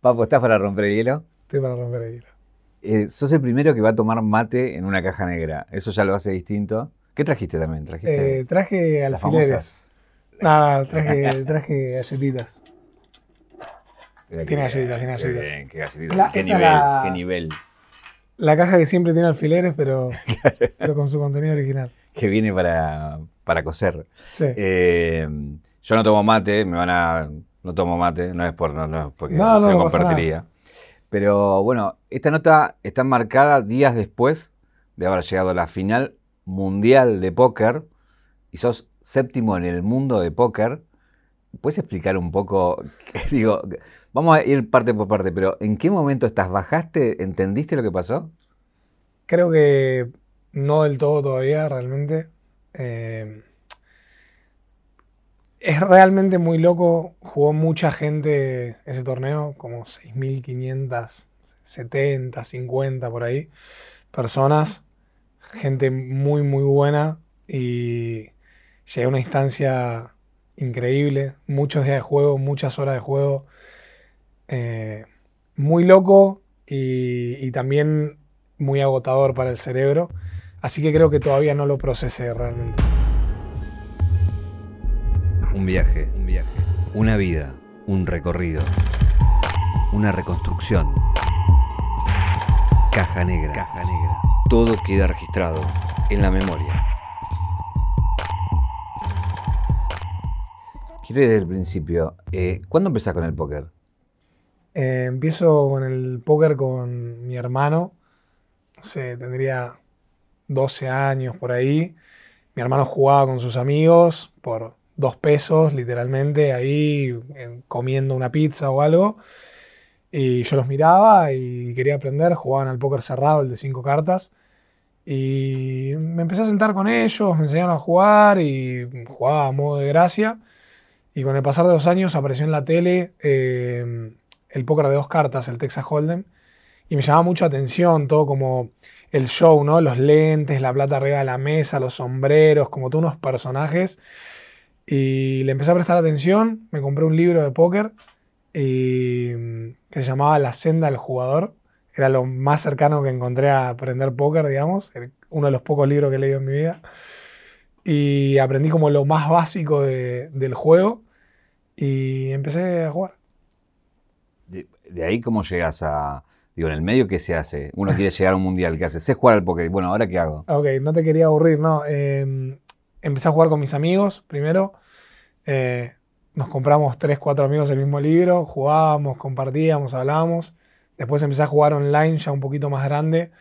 Papo, ¿estás para romper el hielo? Estoy para romper el hielo. Eh, sos el primero que va a tomar mate en una caja negra. Eso ya lo hace distinto. ¿Qué trajiste también? ¿Trajiste Eh, traje alfileres. Nada, traje, traje galletitas. Tiene galletitas, tiene galletitas. bien, qué galletitas. La- qué nivel, la- qué nivel. La caja que siempre tiene alfileres, pero, pero con su contenido original. Que viene para, para coser. Sí. Eh, yo no tomo mate, me van a. No tomo mate, no es por no, no es porque No, no, se no lo pasa compartiría. Pero bueno, esta nota está marcada días después de haber llegado a la final mundial de póker y sos séptimo en el mundo de póker. ¿Puedes explicar un poco? Digo, vamos a ir parte por parte, pero ¿en qué momento estás? ¿Bajaste? ¿Entendiste lo que pasó? Creo que no del todo todavía, realmente. Eh, es realmente muy loco. Jugó mucha gente ese torneo, como 6.570, 50 por ahí, personas. Gente muy, muy buena. Y llegué a una instancia increíble. Muchos días de juego, muchas horas de juego. Eh, muy loco y, y también muy agotador para el cerebro. Así que creo que todavía no lo procesé realmente. Un viaje, un viaje. Una vida, un recorrido. Una reconstrucción. Caja negra. Caja negra. Todo queda registrado en la memoria. Quiero ir el principio. Eh, ¿Cuándo empezás con el póker? Eh, empiezo con el póker con mi hermano. No tendría 12 años por ahí. Mi hermano jugaba con sus amigos por dos pesos, literalmente, ahí en- comiendo una pizza o algo. Y yo los miraba y quería aprender. Jugaban al póker cerrado, el de cinco cartas. Y me empecé a sentar con ellos, me enseñaron a jugar y jugaba a modo de gracia. Y con el pasar de los años apareció en la tele eh, el póker de dos cartas, el Texas Hold'em, y me llamaba mucho atención todo como el show, ¿no? Los lentes, la plata arriba de la mesa, los sombreros, como todos unos personajes. Y le empecé a prestar atención, me compré un libro de póker y, mm, que se llamaba La senda del jugador. Era lo más cercano que encontré a aprender póker, digamos, uno de los pocos libros que he leído en mi vida. Y aprendí como lo más básico de- del juego y empecé a jugar. De, de ahí, ¿cómo llegas a.? Digo, en el medio, ¿qué se hace? Uno quiere llegar a un mundial, ¿qué hace? Sé jugar al póker. Bueno, ¿ahora qué hago? Ok, no te quería aburrir, no. Eh, empecé a jugar con mis amigos primero. Eh, nos compramos tres, cuatro amigos el mismo libro, jugábamos, compartíamos, hablábamos. Después empecé a jugar online ya un poquito más grande,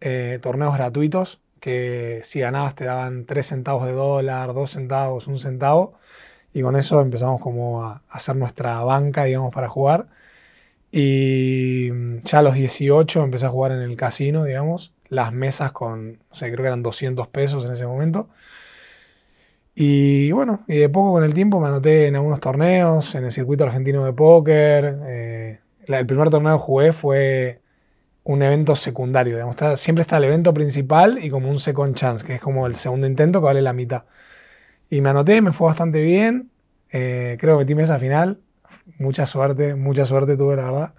eh, torneos gratuitos, que si ganabas te daban 3 centavos de dólar, 2 centavos, 1 centavo. Y con eso empezamos como a hacer nuestra banca, digamos, para jugar. Y mm, ya a los 18 empecé a jugar en el casino, digamos. Las mesas con, no sé, creo que eran 200 pesos en ese momento. Y bueno, y de poco con el tiempo me anoté en algunos torneos, en el circuito argentino de póker. eh, el primer torneo que jugué fue un evento secundario, siempre está el evento principal y como un second chance, que es como el segundo intento que vale la mitad. Y me anoté, me fue bastante bien. eh, creo que metí mesa final. Mucha suerte, mucha suerte tuve, la verdad.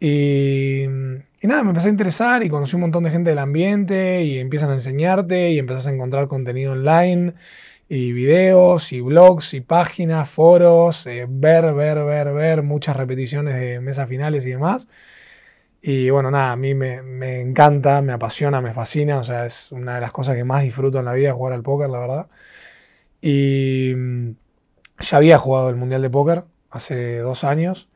Y, y nada, me empecé a interesar y conocí un montón de gente del ambiente y empiezan a enseñarte y empezás a encontrar contenido online y videos y blogs y páginas, foros, eh, ver, ver, ver, ver, muchas repeticiones de mesas finales y demás. Y bueno, nada, a mí me, me encanta, me apasiona, me fascina, o sea, es una de las cosas que más disfruto en la vida, jugar al póker, la verdad. Y mm, ya había jugado el Mundial de Póker hace dos años,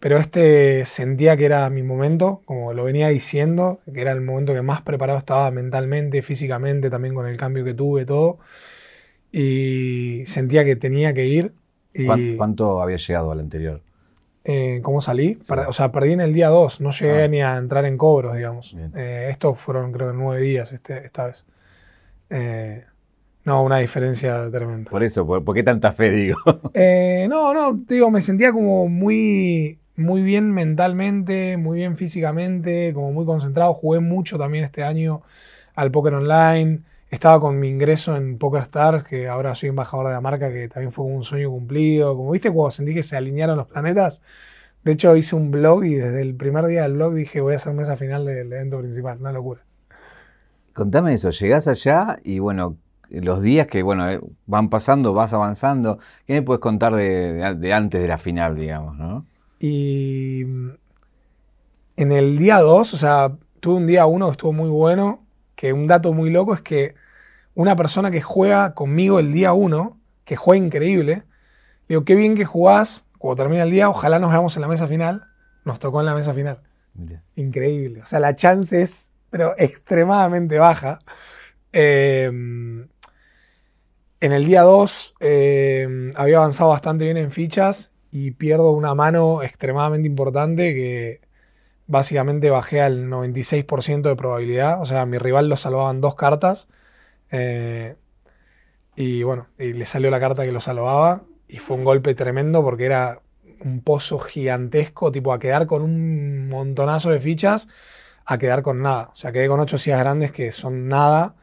pero este sentía que era mi momento, como lo venía diciendo, que era el momento que más preparado estaba mentalmente, físicamente, también con el cambio que tuve, todo. Y sentía que tenía que ir. Y, ¿Cuán- ¿Cuánto había llegado al anterior? eh, ¿Cómo salí? O sea, perdí en el día 2, no llegué Ah. ni a entrar en cobros, digamos. Eh, estos fueron, creo, nueve días este, esta vez. Eh, no, una diferencia tremenda. Por eso, ¿por, por qué tanta fe, digo? No, no, digo, me sentía como muy, muy bien mentalmente, muy bien físicamente, como muy concentrado. Jugué mucho también este año al póker online. Estaba con mi ingreso en Poker Stars, que ahora soy embajador de la marca, que también fue un sueño cumplido. Como viste, cuando sentí que se alinearon los planetas, De hecho, hice un blog y desde el primer día del blog dije voy a hacer mesa final del evento principal. Una locura. Contame eso, llegás allá y bueno, los días que bueno eh, van pasando, vas avanzando. ¿Qué me puedes contar de, de antes de la final, digamos, no? Y mm, en el día 2, o sea, tuve un día 1 que estuvo muy bueno, que un dato muy loco es que una persona que juega conmigo el día 1, que juega increíble, le digo, qué bien que jugás, cuando termina el día, ojalá nos veamos en la mesa final. Nos tocó en la mesa final. Increíble. O sea, la chance es, pero extremadamente baja. Eh, en el día 2 eh, había avanzado bastante bien en fichas y pierdo una mano extremadamente importante que básicamente bajé al 96% de probabilidad. O sea, mi rival lo salvaban dos cartas. Eh, y bueno, y le salió la carta que lo salvaba. Y fue un golpe tremendo porque era un pozo gigantesco, tipo a quedar con un montonazo de fichas, a quedar con nada. O sea, quedé con ocho sillas grandes que son nada.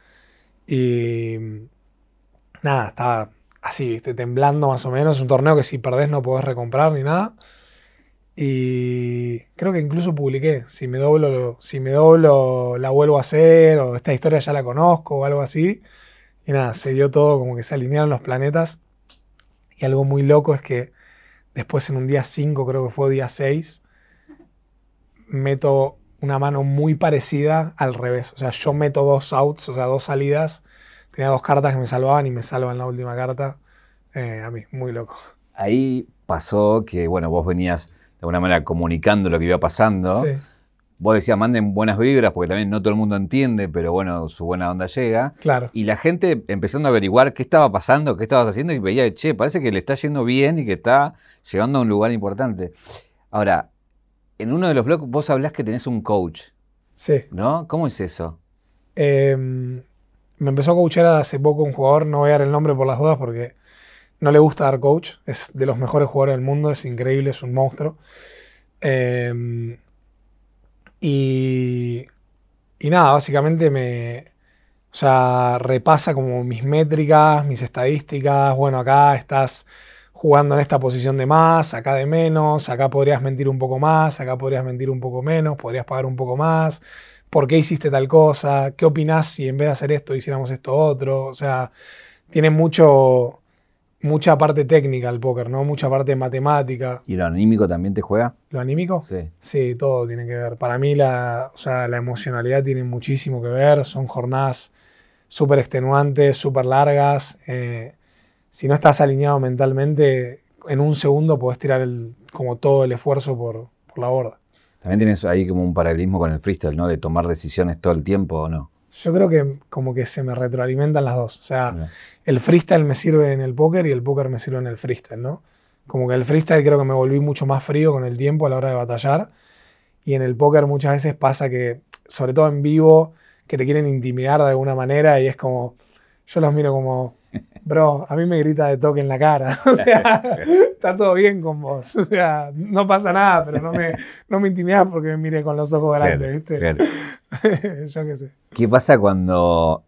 Y nada, estaba así, temblando más o menos. Un torneo que si perdés no podés recomprar ni nada. Y creo que incluso publiqué, si me doblo, si me doblo la vuelvo a hacer, o esta historia ya la conozco, o algo así. Y nada, se dio todo, como que se alinearon los planetas. Y algo muy loco es que después en un día 5, creo que fue día 6, meto una mano muy parecida al revés. O sea, yo meto dos outs, o sea, dos salidas. Tenía dos cartas que me salvaban y me salvan la última carta. Eh, a mí, muy loco. Ahí pasó que, bueno, vos venías alguna manera comunicando lo que iba pasando. Sí. Vos decías, manden buenas vibras, porque también no todo el mundo entiende, pero bueno, su buena onda llega. Claro. Y la gente empezando a averiguar qué estaba pasando, qué estabas haciendo, y veía, che, parece que le está yendo bien y que está llegando a un lugar importante. Ahora, en uno de los blogs vos hablás que tenés un coach. Sí. ¿No? ¿Cómo es eso? Eh, me empezó a coachar hace poco un jugador, no voy a dar el nombre por las dudas porque no le gusta dar coach, es de los mejores jugadores del mundo, es increíble, es un monstruo. Eh, y, y nada, básicamente me, o sea, repasa como mis métricas, mis estadísticas, bueno, acá estás jugando en esta posición de más, acá de menos, acá podrías mentir un poco más, acá podrías mentir un poco menos, podrías pagar un poco más, por qué hiciste tal cosa, qué opinás si en vez de hacer esto hiciéramos esto otro, o sea, tiene mucho, mucha parte técnica el póker, ¿no? Mucha parte matemática. ¿Y lo anímico también te juega? ¿Lo anímico? Sí. Sí, todo tiene que ver. Para mí la, o sea, la emocionalidad tiene muchísimo que ver. Son jornadas súper extenuantes, súper largas. Eh, si no estás alineado mentalmente, en un segundo podés tirar el, como todo el esfuerzo por, por la borda. También tienes ahí como un paralelismo con el freestyle, ¿no? De tomar decisiones todo el tiempo o no. Yo creo que como que se me retroalimentan las dos. O sea, el freestyle me sirve en el póker y el póker me sirve en el freestyle, ¿no? Como que el freestyle creo que me volví mucho más frío con el tiempo a la hora de batallar. Y en el póker muchas veces pasa que, sobre todo en vivo, que te quieren intimidar de alguna manera y es como, yo los miro como, bro, a mí me grita de toque en la cara. O sea, está todo bien con vos. O sea, no pasa nada, pero no me, no me intimidas porque me mire con los ojos grandes, ¿viste? yo qué sé. ¿Qué pasa cuando,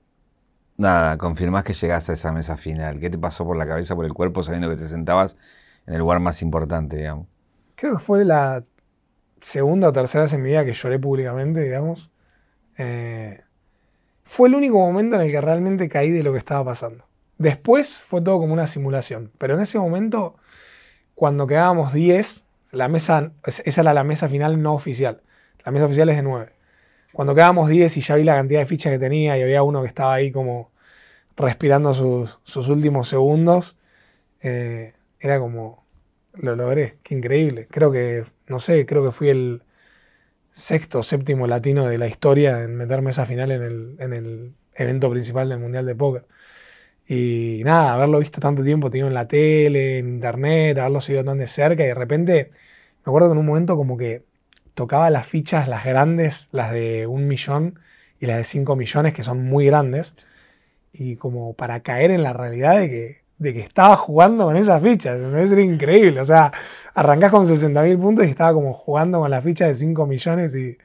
nada, confirmás que llegás a esa mesa final? ¿Qué te pasó por la cabeza, por el cuerpo, sabiendo que te sentabas en el lugar más importante, digamos? Creo que fue la segunda o tercera vez en mi vida que lloré públicamente, digamos. Eh, fue el único momento en el que realmente caí de lo que estaba pasando. Después fue todo como una simulación, pero en ese momento, cuando quedábamos 10, la mesa, esa era la mesa final no oficial. La mesa oficial es de 9. Cuando quedábamos 10 y ya vi la cantidad de fichas que tenía y había uno que estaba ahí como respirando sus, últimos segundos, eh, era como, lo logré, qué increíble. Creo que, no sé, creo que fui el sexto séptimo latino de la historia en meterme esa final en el, en el evento principal del Mundial de Póker. Y nada, haberlo visto tanto tiempo, tenido en la tele, en internet, haberlo seguido tan de cerca y de repente, me acuerdo que en un momento como que tocaba las fichas, las grandes, las de un millón y las de cinco millones, que son muy grandes, y como para caer en la realidad de que, de que estaba jugando con esas fichas, me ser increíble, o sea, arrancás con 60 mil puntos y estaba como jugando con las fichas de 5 millones y,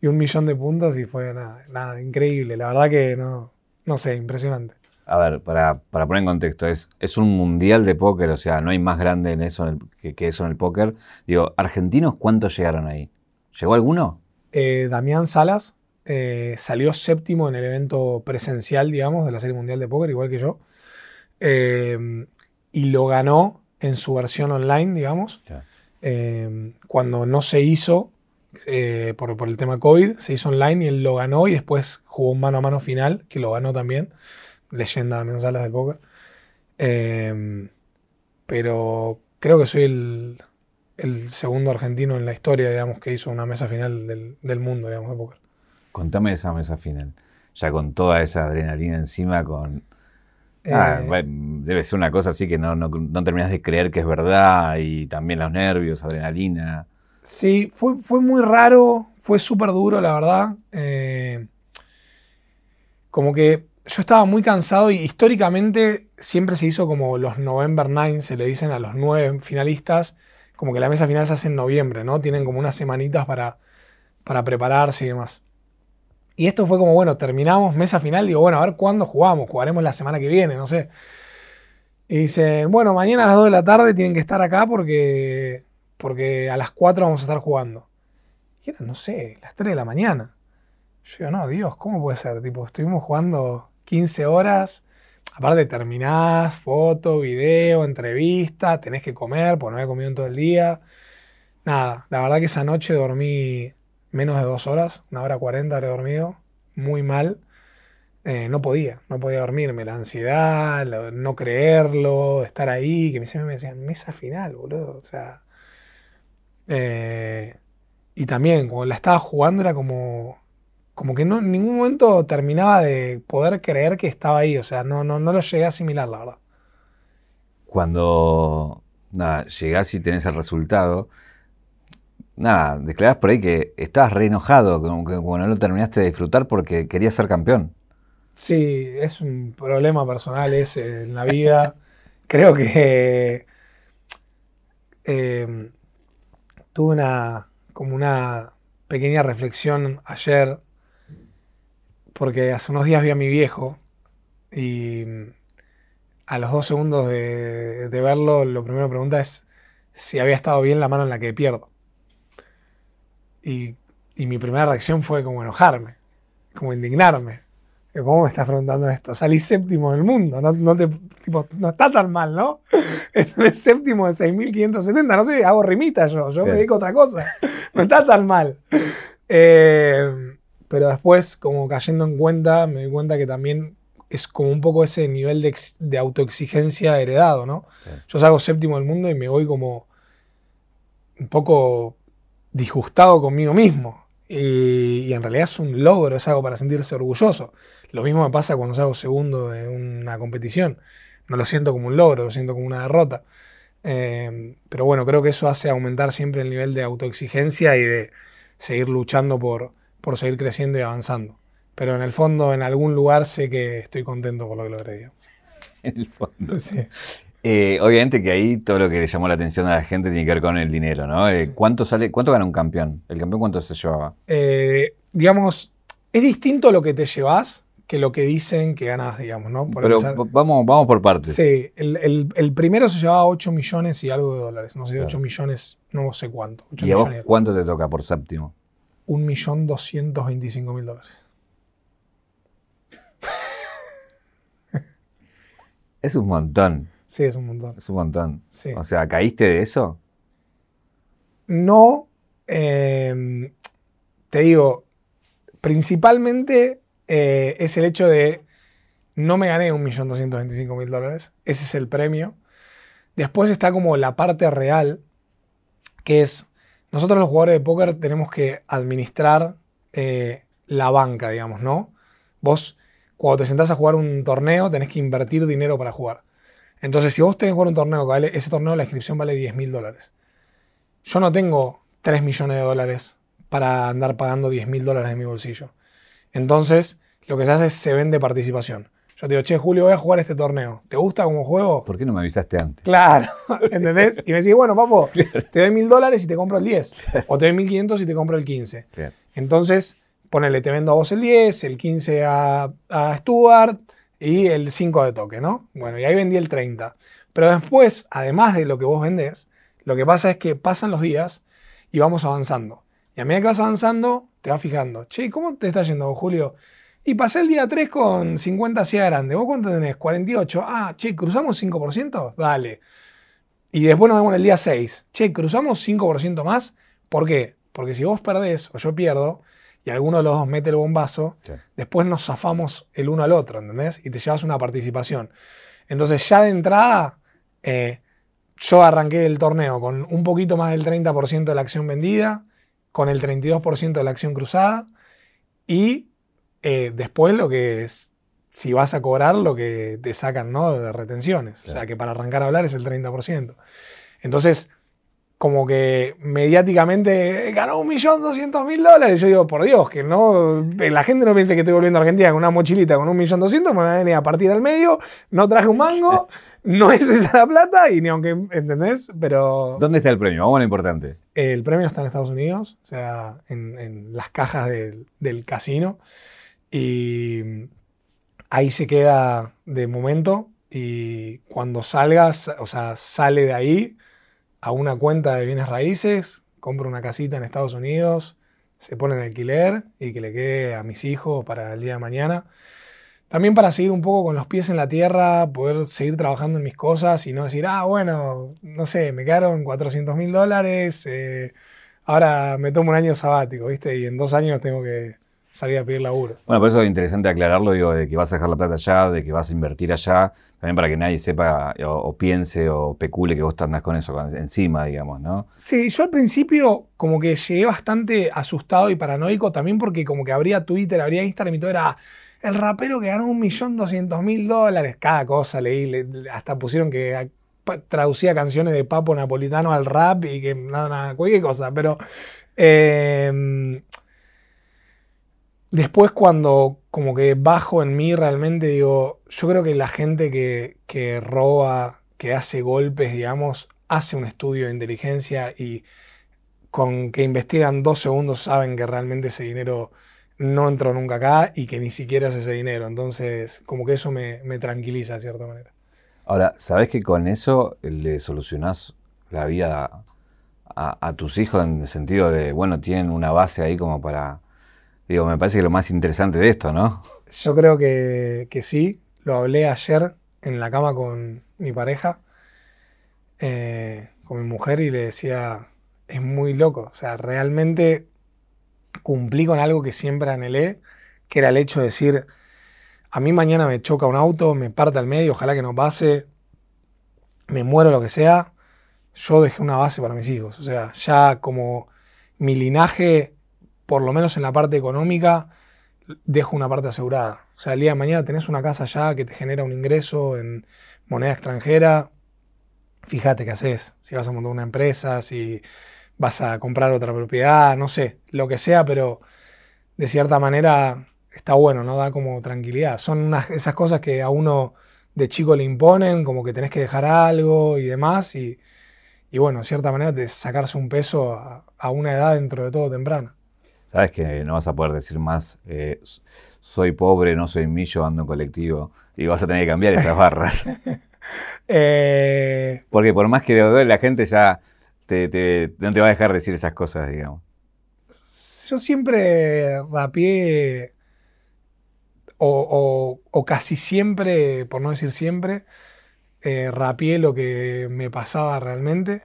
y, un millón de puntos y fue nada, nada, increíble, la verdad que no, no sé, impresionante. A ver, para, para poner en contexto, es, es un mundial de póker, o sea, no hay más grande en eso en el- que, que eso en el póker. Digo, ¿argentinos cuántos llegaron ahí? ¿Llegó alguno? Eh, Damián Salas eh, salió séptimo en el evento presencial, digamos, de la Serie Mundial de Póker, igual que yo. Eh, y lo ganó en su versión online, digamos. Eh, cuando no se hizo por, por el tema COVID, se hizo online y él lo ganó y después jugó un mano a mano final, que lo ganó también. Leyenda de Mensalas de Póker. Eh, pero creo que soy el, el segundo argentino en la historia, digamos, que hizo una mesa final del, del mundo, digamos, de póker. Contame esa mesa final. Ya con toda esa adrenalina encima, con... Ah, Eh, debe ser una cosa así que no, no, no terminás de creer que es verdad y también los nervios, adrenalina. Sí, fue, fue muy raro, fue súper duro, la verdad. Eh, como que yo estaba muy cansado y históricamente siempre se hizo como los November Nine, se le dicen a los nueve finalistas, como que la mesa final se hace en noviembre, ¿no? Tienen como unas semanitas para, para prepararse y demás. Y esto fue como, bueno, terminamos mesa final, digo, bueno, a ver cuándo jugamos, jugaremos la semana que viene, no sé. Y dicen, bueno, mañana a las 2 de la tarde tienen que estar acá porque, porque a las 4 vamos a estar jugando. Y era, no sé, las 3 de la mañana. Yo digo, no, Dios, ¿cómo puede ser? Tipo, estuvimos jugando 15 horas, aparte terminás, foto, video, entrevista, tenés que comer, porque no había comido en todo el día. Nada, la verdad que esa noche dormí menos de dos horas, una hora cuarenta habré dormido, muy mal. Eh, no podía, no podía dormirme, la ansiedad, no creerlo, estar ahí, que me decían, mesa final, boludo, o sea... eh, y también, cuando la estaba jugando era como, como que no, en ningún momento terminaba de poder creer que estaba ahí, o sea, no, no, no lo llegué a asimilar, la verdad. Cuando nada, llegás y tenés el resultado, nada, declarás por ahí que estabas re enojado, como que como no lo terminaste de disfrutar porque querías ser campeón. Sí, es un problema personal ese en la vida. Creo que eh, tuve una como una pequeña reflexión ayer porque hace unos días vi a mi viejo y a los dos segundos de, de verlo lo primero que pregunta es si había estado bien la mano en la que pierdo. Y, y mi primera reacción fue como enojarme, como indignarme. ¿Cómo me estás preguntando esto? Salí séptimo del mundo, no, no, te- tipo, no está tan mal, ¿no? Es séptimo de 6.570, no sé, hago rimita yo, yo me dedico a otra cosa. No está tan mal. Eh, pero después, como cayendo en cuenta, me di cuenta que también es como un poco ese nivel de, ex- de autoexigencia heredado, ¿no? Sí. Yo salgo séptimo del mundo y me voy como un poco disgustado conmigo mismo. Y, y en realidad es un logro, es algo para sentirse orgulloso. Lo mismo me pasa cuando salgo segundo de una competición. No lo siento como un logro, lo siento como una derrota. Eh, pero bueno, creo que eso hace aumentar siempre el nivel de autoexigencia y de seguir luchando por, por seguir creciendo y avanzando. Pero en el fondo, en algún lugar, sé que estoy contento por lo que logré. digamos. En el fondo. Sí. Eh, obviamente que ahí todo lo que le llamó la atención a la gente tiene que ver con el dinero, ¿no? Eh, Sí. ¿Cuánto sale, cuánto gana un campeón? ¿El campeón cuánto se llevaba? Eh, digamos, es distinto lo que te llevas que lo que dicen que ganas, digamos, ¿no? Por Pero empezar. vamos, vamos por partes. Sí, el, el- el primero se llevaba 8 millones y algo de dólares. No sé, Claro. 8 millones, no sé cuánto. 8 ¿Y a vos cuánto te toca por séptimo? 1.225.000 dólares. Es un montón, Sí, es un montón. es un montón. Sí. O sea, ¿caíste de eso? No, eh, te digo, principalmente eh, es el hecho de no me gané 1.225.000 dólares. Ese es el premio. Después está como la parte real, que es, nosotros los jugadores de póker tenemos que administrar eh, la banca, digamos, ¿no? Vos, cuando te sentás a jugar un torneo, tenés que invertir dinero para jugar. Entonces, si vos tenés que jugar un torneo ese torneo la inscripción vale 10.000 dólares. Yo no tengo 3 millones de dólares para andar pagando 10 mil dólares de mi bolsillo. Entonces, lo que se hace es se vende participación. Yo te digo, che, Julio, voy a jugar este torneo. ¿Te gusta como juego? ¿Por qué no me avisaste antes? Claro, ¿entendés? Y me decís, bueno, papo, te doy mil dólares y te compro el 10. O te doy 1500 y te compro el 15. Bien. Entonces, ponele, te vendo a vos el 10, el 15 a, a Stuart y el 5 de toque, ¿no? Bueno, y ahí vendí el 30. Pero después, además de lo que vos vendés, lo que pasa es que pasan los días y vamos avanzando. Y a medida que vas avanzando, te vas fijando, che, ¿cómo te está yendo, Julio? Y pasé el día 3 con 50 hacia grande. ¿Vos cuánto tenés? 48. Ah, che, ¿cruzamos 5%? Dale. Y después nos vemos el día 6. Che, ¿cruzamos 5% más? ¿Por qué? Porque si vos perdés o yo pierdo y alguno de los dos mete el bombazo, después nos zafamos el uno al otro, ¿entendés? Y te llevas una participación. Entonces ya de entrada, eh, yo arranqué el torneo con un poquito más del 30% de la acción vendida, con el 32% de la acción cruzada y eh, después lo que es, si vas a cobrar lo que te sacan ¿no? de retenciones. O sea que para arrancar a hablar es el 30%. Entonces, como que mediáticamente ganó un millón doscientos mil dólares. Yo digo, por Dios, que no la gente no piense que estoy volviendo a Argentina con una mochilita con un millón doscientos, me van a venir a partir al medio, no traje un mango, no es esa la plata, y ni aunque, ¿entendés? Pero. ¿Dónde está el premio? Vamos a lo importante. El premio está en Estados Unidos, o sea, en, las cajas del casino. Y ahí se queda de momento y cuando salgas, o sea, sale de ahí a una cuenta de bienes raíces, compra una casita en Estados Unidos, se pone en alquiler y que le quede a mis hijos para el día de mañana. También para seguir un poco con los pies en la tierra, poder seguir trabajando en mis cosas y no decir, ah, bueno, no sé, me quedaron 400 mil dólares, eh, ahora me tomo un año sabático, ¿viste? Y en dos años tengo que salir a pedir laburo. Bueno, por eso es interesante aclararlo, digo, de que vas a dejar la plata allá, de que vas a invertir allá, también para que nadie sepa o, piense o pecule que vos andás con eso encima, digamos, ¿no? Sí, yo al principio como que llegué bastante asustado y paranoico también porque como que abría Twitter, abría Instagram y todo era el rapero que ganó un millón doscientos mil dólares, cada cosa leí, hasta pusieron que traducía canciones de Papo Napolitano al rap y que nada, nada, cualquier cosa, pero... Eh, Después cuando como que bajo en mí realmente digo, yo creo que la gente que, roba, que hace golpes, digamos, hace un estudio de inteligencia y con que investigan dos segundos saben que realmente ese dinero no entró nunca acá y que ni siquiera es ese dinero. Entonces, como que eso me, tranquiliza de cierta manera. Ahora, ¿sabes que con eso le solucionás la vida a, tus hijos en el sentido de, bueno, tienen una base ahí como para Digo, me parece que lo más interesante de esto, ¿no? Yo creo que, sí. Lo hablé ayer en la cama con mi pareja, eh, con mi mujer, y le decía, es muy loco. O sea, realmente cumplí con algo que siempre anhelé, que era el hecho de decir, a mí mañana me choca un auto, me parte al medio, ojalá que no pase, me muero lo que sea, yo dejé una base para mis hijos. O sea, ya como mi linaje por lo menos en la parte económica, dejo una parte asegurada. O sea, el día de mañana tenés una casa ya que te genera un ingreso en moneda extranjera, fíjate qué haces. Si vas a montar una empresa, si vas a comprar otra propiedad, no sé, lo que sea, pero de cierta manera está bueno, ¿no? Da como tranquilidad. Son esas cosas que a uno de chico le imponen, como que tenés que dejar algo y demás, y, bueno, de cierta manera de sacarse un peso a, a una edad dentro de todo temprana. Sabes que no vas a poder decir más, eh, soy pobre, no soy millo, ando en colectivo. Y vas a tener que cambiar esas barras. Eh, Porque por más que lo duele, la gente ya te, no te va a dejar decir esas cosas, digamos. Yo siempre rapié, o, o, casi siempre, por no decir siempre, eh, rapié lo que me pasaba realmente.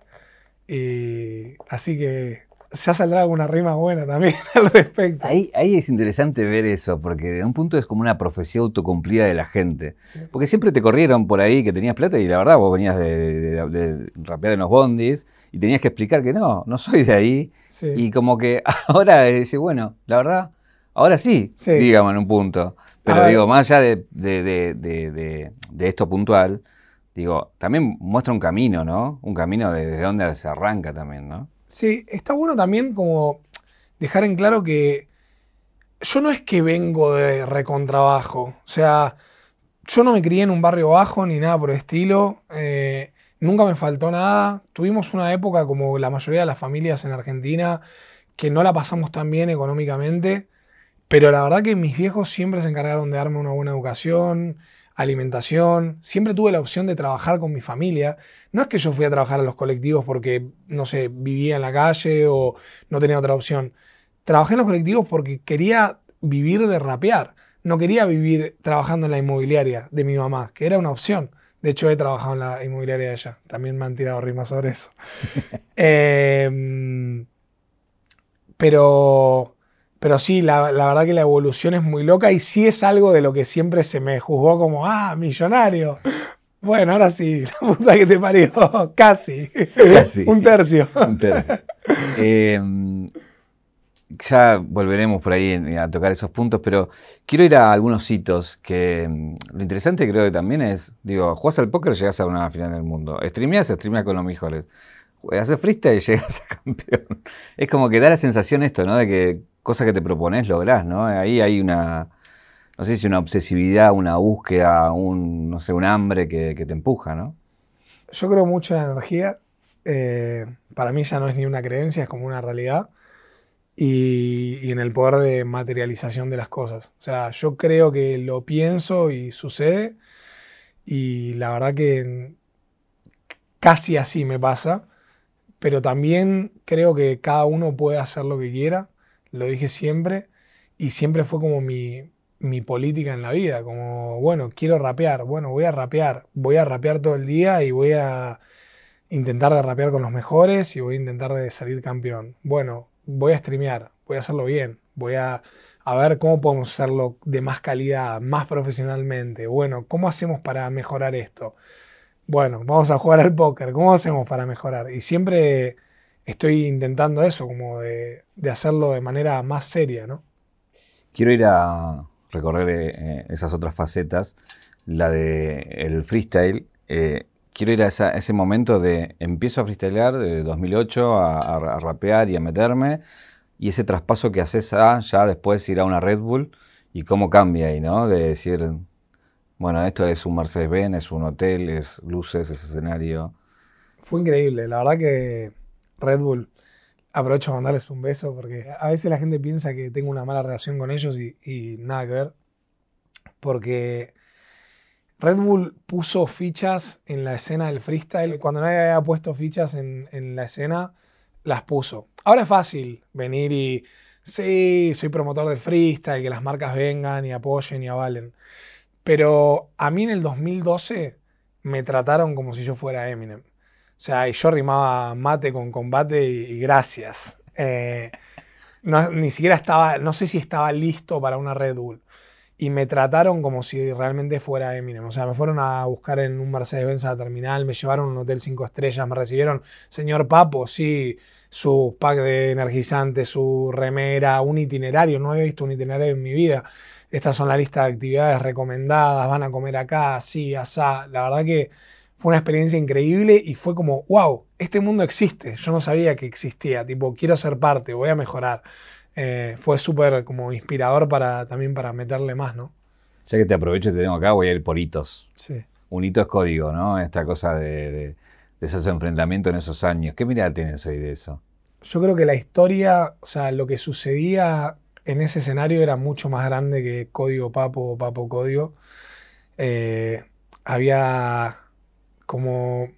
Y así que ya saldrá alguna rima buena también al respecto. Ahí, ahí es interesante ver eso, porque de un punto es como una profecía autocumplida de la gente. Porque siempre te corrieron por ahí que tenías plata y la verdad vos venías de, rapear en los bondis y tenías que explicar que no, no soy de ahí. Y como que ahora decís, bueno, la verdad, ahora sí, digamos en un punto. Pero digo, más allá de, esto puntual, digo, también muestra un camino, ¿no? Un camino desde donde se arranca también, ¿no? Sí, está bueno también como dejar en claro que yo no es que vengo de recontrabajo. O sea, yo no me crié en un barrio bajo ni nada por el estilo. Eh, nunca me faltó nada. Tuvimos una época como la mayoría de las familias en Argentina que no la pasamos tan bien económicamente. Pero la verdad que mis viejos siempre se encargaron de darme una buena educación. Alimentación, siempre tuve la opción de trabajar con mi familia. No es que yo fui a trabajar a los colectivos porque, no sé, vivía en la calle o no tenía otra opción. Trabajé en los colectivos porque quería vivir de rapear. No quería vivir trabajando en la inmobiliaria de mi mamá, que era una opción. De hecho, he trabajado en la inmobiliaria de ella. También me han tirado rimas sobre eso. Em, pero, pero sí, la, la, verdad que la evolución es muy loca y sí es algo de lo que siempre se me juzgó como, ah, millonario. Bueno, ahora sí, la puta que te parió, casi. Casi. Un tercio. Un tercio. Em, ya volveremos por ahí a tocar esos puntos, pero quiero ir a algunos hitos que mm, lo interesante creo que también es, digo, jugás al póker, llegas a una final del mundo. Streameas, streameas con los mejores. Haces freestyle y llegas a campeón. Es como que da la sensación esto, ¿no? De que cosas que te propones lográs, ¿no? Ahí hay una, no sé si una obsesividad, una búsqueda, un, no sé, un hambre que, te empuja, ¿no? Yo creo mucho en la energía. Eh, para mí ya no es ni una creencia, es como una realidad y, en el poder de materialización de las cosas. O sea, yo creo que lo pienso y sucede y la verdad que casi así me pasa, pero también creo que cada uno puede hacer lo que quiera, lo dije siempre y siempre fue como mi, mi política en la vida, como, bueno, quiero rapear, bueno, voy a rapear, voy a rapear todo el día y voy a intentar de rapear con los mejores y voy a intentar de salir campeón. Bueno, voy a streamear, voy a hacerlo bien, voy a, ver cómo podemos hacerlo de más calidad, más profesionalmente. Bueno, ¿cómo hacemos para mejorar esto? Bueno, vamos a jugar al póker, ¿cómo hacemos para mejorar? Y siempre estoy intentando eso, como de, hacerlo de manera más seria, ¿no? Quiero ir a recorrer eh, esas otras facetas, la de el freestyle. Eh, quiero ir a, ese momento de empiezo a freestylear de 2008 a, rapear y a meterme y ese traspaso que haces a ya después ir a una Red Bull y cómo cambia ahí, ¿no? De decir, bueno, esto es un Mercedes-Benz, es un hotel, es luces, es escenario. Fue increíble, la verdad que Red Bull, aprovecho a mandarles un beso porque a veces la gente piensa que tengo una mala relación con ellos y, nada que ver, porque Red Bull puso fichas en la escena del freestyle. Cuando nadie había puesto fichas en, la escena, las puso. Ahora es fácil venir y, sí, soy promotor del freestyle, que las marcas vengan y apoyen y avalen. Pero a mí en el 2012 me trataron como si yo fuera Eminem. O sea, yo rimaba mate con combate y, gracias. Eh, ni siquiera estaba, no sé si estaba listo para una Red Bull y me trataron como si realmente fuera Eminem. O sea, me fueron a buscar en un Mercedes-Benz a terminal, me llevaron a un hotel cinco estrellas, me recibieron, señor Papo, sí, su pack de energizante, su remera, un itinerario. No había visto un itinerario en mi vida. Estas son la lista de actividades recomendadas, van a comer acá, así, asá. La verdad que fue una experiencia increíble y fue como, wow, este mundo existe. Yo no sabía que existía. Tipo, quiero ser parte, voy a mejorar. Eh, fue súper como inspirador para, también para meterle más, ¿no? Ya que te aprovecho y te tengo acá, voy a ir por hitos. Sí. Un hito es código, ¿no? Esta cosa de, de, esos enfrentamientos en esos años. ¿Qué mirada tienes hoy de eso? Yo creo que la historia, o sea, lo que sucedía en ese escenario era mucho más grande que Código Papo o Papo Código. Eh, había como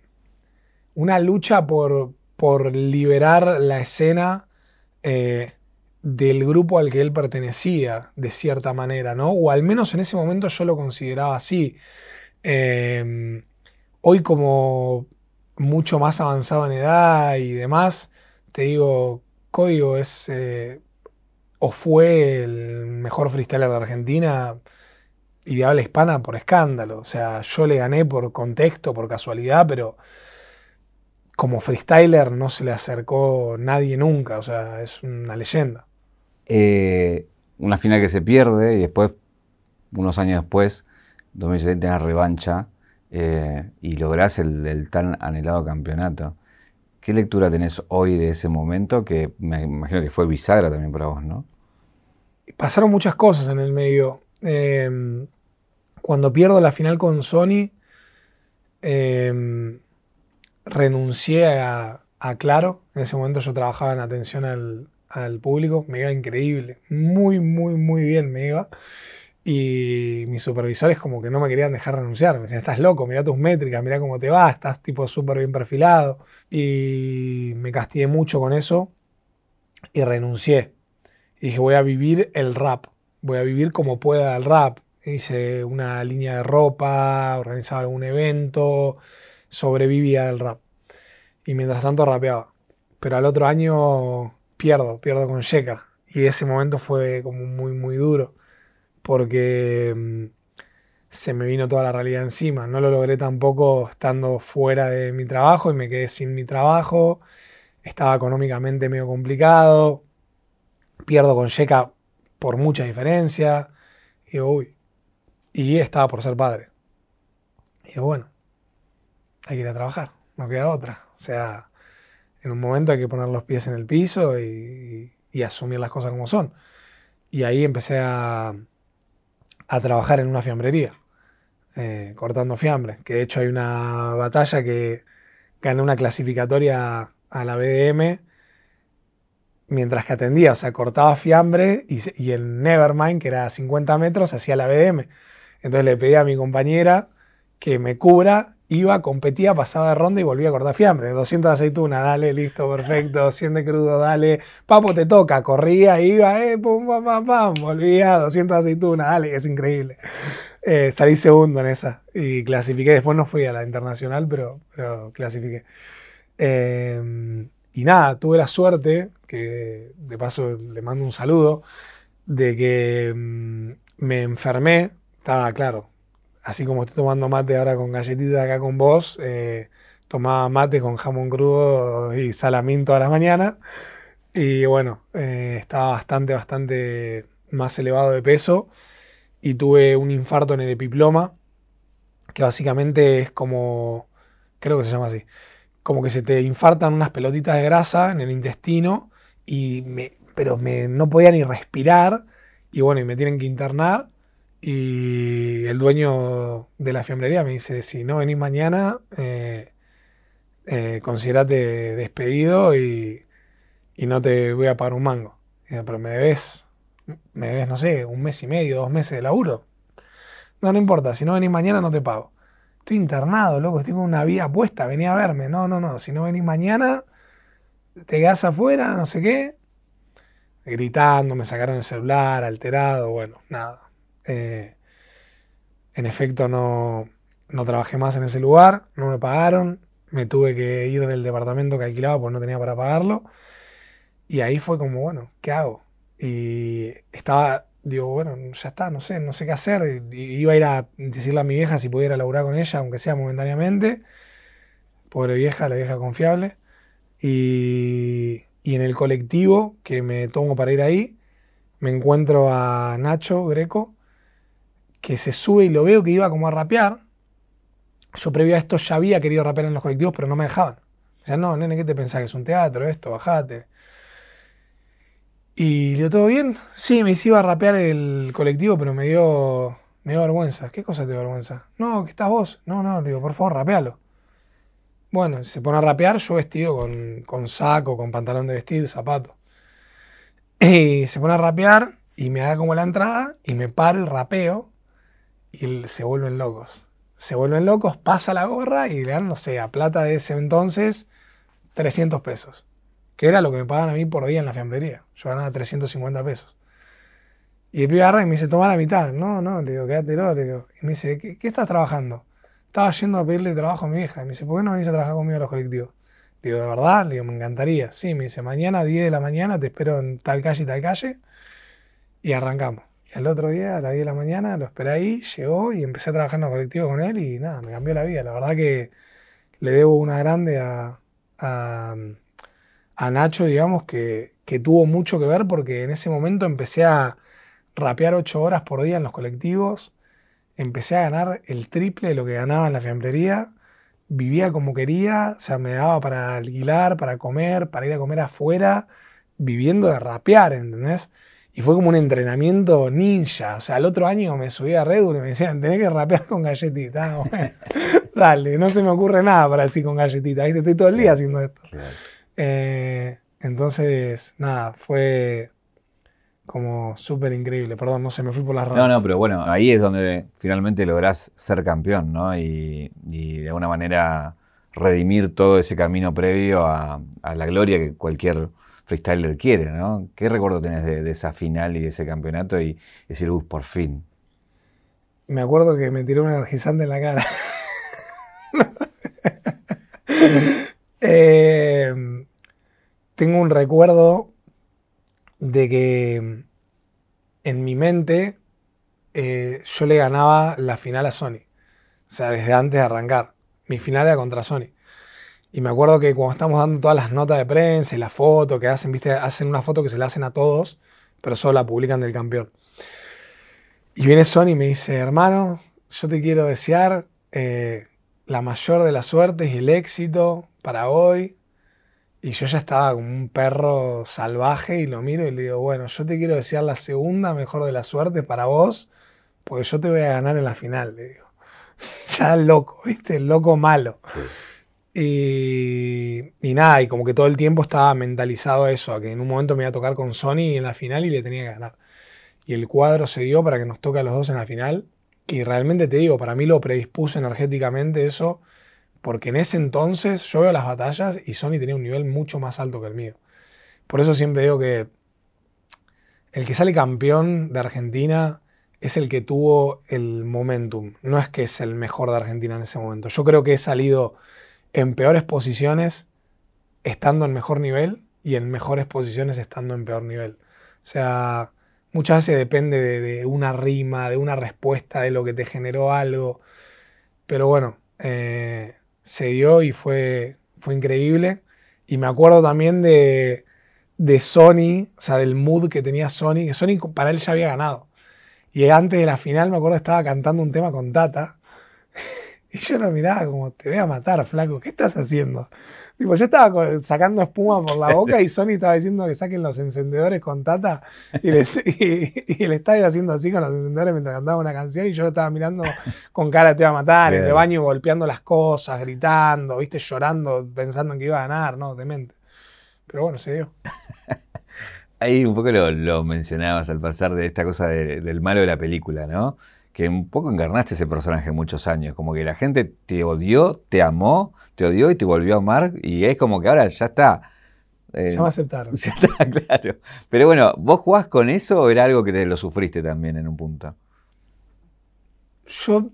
una lucha por, por liberar la escena eh, del grupo al que él pertenecía, de cierta manera, ¿no? O al menos en ese momento yo lo consideraba así. Em, hoy como mucho más avanzado en edad y demás, te digo, Código es eh, o fue el mejor freestyler de Argentina y de habla hispana por escándalo. O sea, yo le gané por contexto, por casualidad, pero como freestyler no se le acercó nadie nunca. O sea, es una leyenda. Eh, una final que se pierde y después, unos años después, 2017, la revancha eh, y lográs el, tan anhelado campeonato. ¿Qué lectura tenés hoy de ese momento que me imagino que fue bisagra también para vos, no? Pasaron muchas cosas en el medio. Em, cuando pierdo la final con Sony, em, renuncié a, Claro. En ese momento yo trabajaba en atención al, al público, me iba increíble, muy, muy, muy bien me iba. Y mis supervisores como que no me querían dejar renunciar. Me decían, estás loco, mira tus métricas, mira cómo te va, estás tipo súper bien perfilado. Y me castigué mucho con eso y renuncié. Y dije, voy a vivir el rap, voy a vivir como pueda el rap. Hice una línea de ropa, organizaba algún evento, sobrevivía del rap. Y mientras tanto rapeaba. Pero al otro año pierdo, pierdo con Sheka. Y ese momento fue como muy, muy duro. Porque mm, se me vino toda la realidad encima. No lo logré tampoco estando fuera de mi trabajo y me quedé sin mi trabajo. Estaba económicamente medio complicado. Pierdo con Sheka por mucha diferencia. Y uy. Y estaba por ser padre. Y bueno, hay que ir a trabajar. No queda otra. O sea, en un momento hay que poner los pies en el piso y, asumir las cosas como son. Y ahí empecé a, a trabajar en una fiambrería, eh, cortando fiambre. Que de hecho hay una batalla que gané una clasificatoria a la BDM mientras que atendía, o sea, cortaba fiambre y, y el Nevermind, que era 50 metros, hacía la BDM. Entonces le pedí a mi compañera que me cubra iba, competía, pasaba de ronda y volvía a cortar fiambre. 200 de aceituna, dale, listo, perfecto. 100 de crudo, dale. Papo, te toca. Corría, iba, eh, pum, pam, pam, pam. Volvía, 200 de aceituna, dale, es increíble. Eh, salí segundo en esa y clasifiqué. Después no fui a la internacional, pero, clasifiqué. Eh, y nada, tuve la suerte, que de paso le mando un saludo, de que mm, me enfermé. Estaba, claro, así como estoy tomando mate ahora con galletitas acá con vos, eh, tomaba mate con jamón crudo y salamín todas las mañanas. Y bueno, eh, estaba bastante, bastante más elevado de peso y tuve un infarto en el epiploma, que básicamente es como, creo que se llama así, como que se te infartan unas pelotitas de grasa en el intestino, y me, pero me, no podía ni respirar, y bueno, y me tienen que internar. Y el dueño de la fiambrería me dice, si no venís mañana, eh, eh, considerate despedido y, no te voy a pagar un mango. pero me debes, me debes, no sé, un mes y medio, dos meses de laburo. No, no importa, si no venís mañana no te pago. Estoy internado, loco, tengo una vía puesta, venía a verme. No, no, no, si no venís mañana, te quedás afuera, no sé qué. Gritando, me sacaron el celular, alterado, bueno, nada eh, en efecto, no, trabajé más en ese lugar, no me pagaron, me tuve que ir del departamento que alquilaba porque no tenía para pagarlo. Y ahí fue como, bueno, ¿qué hago? Y estaba, digo, bueno, ya está, no sé, no sé qué hacer. iba a ir a decirle a mi vieja si pudiera laburar con ella, aunque sea momentáneamente. Pobre vieja, la vieja confiable. Y, en el colectivo que me tomo para ir ahí, me encuentro a Nacho Greco, que se sube y lo veo que iba como a rapear. Yo previo a esto ya había querido rapear en los colectivos, pero no me dejaban. O sea, no, nene, ¿qué te pensás? ¿Que es un teatro esto? Bajate. Y le digo, ¿todo bien? Sí, me iba a rapear el colectivo, pero me dio, me dio vergüenza. ¿Qué cosa te dio vergüenza? No, que estás vos. No, no, le digo, por favor, rapealo. Bueno, se pone a rapear, yo vestido con, con saco, con pantalón de vestir, zapato. Y se pone a rapear y me da como la entrada y me paro y rapeo y se vuelven locos. Se vuelven locos, pasa la gorra y le dan, no sé, a plata de ese entonces, 300 pesos. Que era lo que me pagaban a mí por día en la fiambrería. Yo ganaba 350 pesos. Y el pibe agarra y me dice, toma la mitad. No, no, le digo, quédate, no, le digo. Y me dice, ¿qué, estás trabajando? Estaba yendo a pedirle trabajo a mi hija. Y me dice, ¿por qué no venís a trabajar conmigo a los colectivos? Le digo, ¿de verdad? Le digo, me encantaría. Sí, me dice, mañana a 10 de la mañana te espero en tal calle y tal calle. Y arrancamos. Y al otro día, a las 10 de la mañana, lo esperé ahí, llegó y empecé a trabajar en los colectivos con él y nada, me cambió la vida. La verdad que le debo una grande a, a, Nacho, digamos, que, que, tuvo mucho que ver porque en ese momento empecé a rapear 8 horas por día en los colectivos, empecé a ganar el triple de lo que ganaba en la fiambrería, vivía como quería, o sea, me daba para alquilar, para comer, para ir a comer afuera, viviendo de rapear, ¿entendés? Y fue como un entrenamiento ninja. O sea, el otro año me subí a Red Bull y me decían, tenés que rapear con galletitas. dale, no se me ocurre nada para así con galletitas. Estoy todo el día haciendo esto. Eh, entonces, nada, fue como súper increíble. Perdón, no se me fui por las No, ramas. no, pero bueno, ahí es donde finalmente lográs ser campeón, ¿no? Y, y de alguna manera redimir todo ese camino previo a, a la gloria que cualquier freestyler quiere, ¿no? ¿Qué recuerdo tenés de, de esa final y de ese campeonato y decir, uff, por fin? Me acuerdo que me tiró un energizante en la cara. Eh, tengo un recuerdo de que en mi mente eh, yo le ganaba la final a Sony. O sea, desde antes de arrancar. Mi final era contra Sony. Y me acuerdo que cuando estamos dando todas las notas de prensa y la foto que hacen, viste, hacen una foto que se la hacen a todos, pero solo la publican del campeón. Y viene Sony y me dice, hermano, yo te quiero desear eh, la mayor de las suertes y el éxito para hoy. Y yo ya estaba como un perro salvaje y lo miro y le digo, bueno, yo te quiero desear la segunda mejor de las suertes para vos, porque yo te voy a ganar en la final, le digo. ya loco, ¿viste? Loco malo. Y, y nada, y como que todo el tiempo estaba mentalizado a eso, a que en un momento me iba a tocar con Sony en la final y le tenía que ganar. Y el cuadro se dio para que nos toque a los dos en la final. Y realmente te digo, para mí lo predispuse energéticamente eso, porque en ese entonces yo veo las batallas y Sony tenía un nivel mucho más alto que el mío. Por eso siempre digo que el que sale campeón de Argentina es el que tuvo el momentum, no es que es el mejor de Argentina en ese momento. Yo creo que he salido en peores posiciones estando en mejor nivel y en mejores posiciones estando en peor nivel. O sea, muchas veces depende de, una rima, de una respuesta, de lo que te generó algo. Pero bueno, eh, se dio y fue, fue increíble. Y me acuerdo también de, de Sony, o sea, del mood que tenía Sony, que Sony para él ya había ganado. Y antes de la final me acuerdo estaba cantando un tema con Tata. Y yo lo miraba como, te voy a matar, flaco, ¿qué estás haciendo? Tipo, yo estaba sacando espuma por la boca y Sony estaba diciendo que saquen los encendedores con Tata y, les- y- y el estadio haciendo así con los encendedores mientras cantaba una canción y yo lo estaba mirando con cara te voy a matar, en el baño golpeando las cosas, gritando, viste, llorando, pensando en que iba a ganar, ¿no? Demente. Pero bueno, se dio. Ahí un poco lo, lo mencionabas al pasar de esta cosa de- del malo de la película, ¿no? Que un poco encarnaste ese personaje muchos años, como que la gente te odió, te amó, te odió y te volvió a amar, y es como que ahora ya está. eh, Ya me aceptaron. ya está, claro. Pero bueno, ¿vos jugás con eso o era algo que te lo sufriste también en un punto? Yo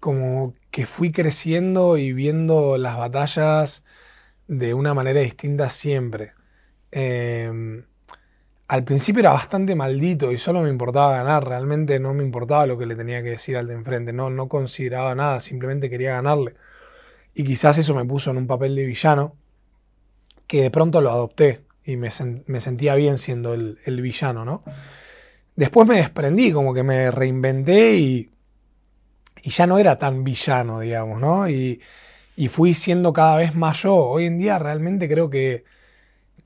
como que fui creciendo y viendo las batallas de una manera distinta siempre. Eh, al principio era bastante maldito y solo me importaba ganar, realmente no me importaba lo que le tenía que decir al de enfrente, no, no consideraba nada, simplemente quería ganarle. Y quizás eso me puso en un papel de villano, que de pronto lo adopté y me, me sentía bien siendo el, el villano, ¿no? Después me desprendí, como que me reinventé y, y ya no era tan villano, digamos, ¿no? Y, y fui siendo cada vez más yo. Hoy en día realmente creo que,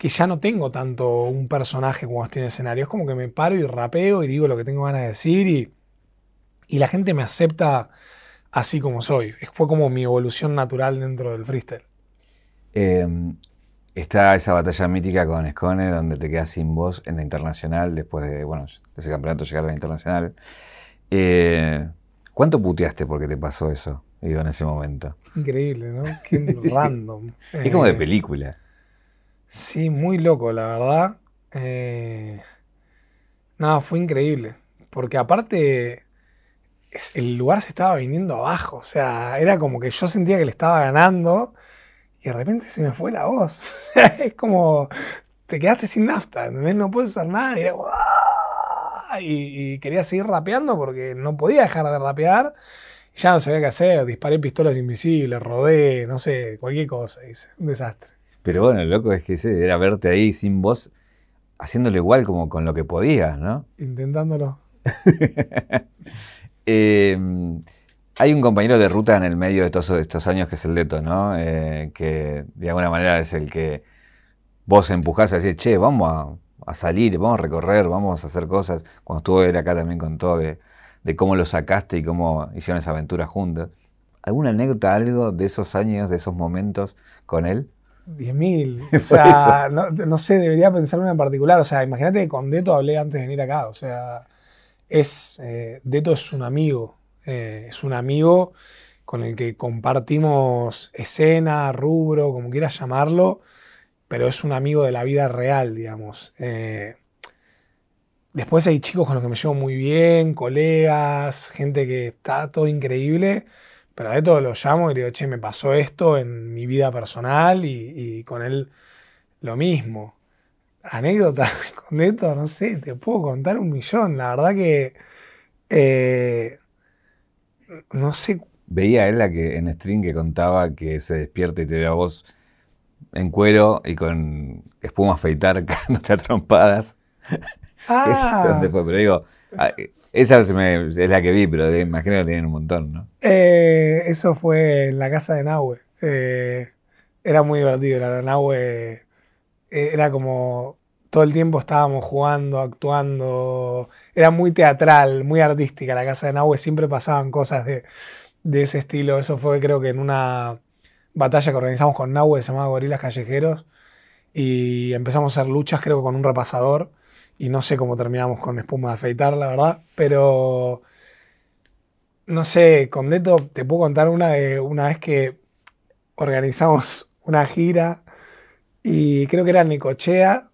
que ya no tengo tanto un personaje como estoy en escenario. Es como que me paro y rapeo y digo lo que tengo ganas de decir y, y la gente me acepta así como soy. Fue como mi evolución natural dentro del freestyle. Eh, está esa batalla mítica con Escone donde te quedas sin voz en la internacional después de, bueno, de ese campeonato llegar a la internacional. Eh, ¿Cuánto puteaste porque te pasó eso, digo, en ese momento? Increíble, ¿no? Qué random. Es como de Eh, película. Sí, muy loco, la verdad. Eh, nada, fue increíble. Porque aparte, el lugar se estaba viniendo abajo. O sea, era como que yo sentía que le estaba ganando y de repente se me fue la voz. es como, te quedaste sin nafta, ¿entendés? No puedes hacer nada. Y, "Ah", y, y quería seguir rapeando porque no podía dejar de rapear. Ya no sabía qué hacer. Disparé pistolas invisibles, rodé, no sé, cualquier cosa. Hice. Un desastre. Pero bueno, lo loco es que ese era verte ahí sin voz, haciéndolo igual como con lo que podías, ¿no? Intentándolo. Eh, hay un compañero de ruta en el medio de estos, estos años que es el Leto, ¿no? Eh, que de alguna manera es el que vos empujás a decir, che, vamos a, a salir, vamos a recorrer, vamos a hacer cosas. Cuando estuvo él acá también contó de, de cómo lo sacaste y cómo hicieron esa aventura juntos. ¿Alguna anécdota, algo de esos años, de esos momentos con él? 10.000. O sea, no, sé, debería pensar una en particular. O sea, imagínate que con Deto hablé antes de venir acá. O sea, es. Eh, Deto es un amigo. Eh, es un amigo con el que compartimos escena, rubro, como quieras llamarlo, pero es un amigo de la vida real, digamos. Eh, después hay chicos con los que me llevo muy bien, colegas, gente que está todo increíble pero de todo lo llamo y le digo, che, me pasó esto en mi vida personal y, con él lo mismo. Anécdota con esto, no sé, te puedo contar un millón. La verdad que. Eh, no sé. Veía él la que en stream que contaba que se despierta y te ve a vos en cuero y con espuma afeitar cagándote a trompadas. Ah. Pero digo, esa es la que vi, pero imagino que tienen un montón, ¿no? Eh, eso fue en la casa de Nahue. Eh, era muy divertido. La Nahue eh, era como todo el tiempo estábamos jugando, actuando. Era muy teatral, muy artística la casa de Nahue. Siempre pasaban cosas de, ese estilo. Eso fue, creo que en una batalla que organizamos con Nahue, se llamaba Gorilas Callejeros. Y empezamos a hacer luchas, creo, con un repasador y no sé cómo terminamos con espuma de afeitar, la verdad, pero no sé, con Deto te puedo contar una de una vez que organizamos una gira y creo que era Nicochea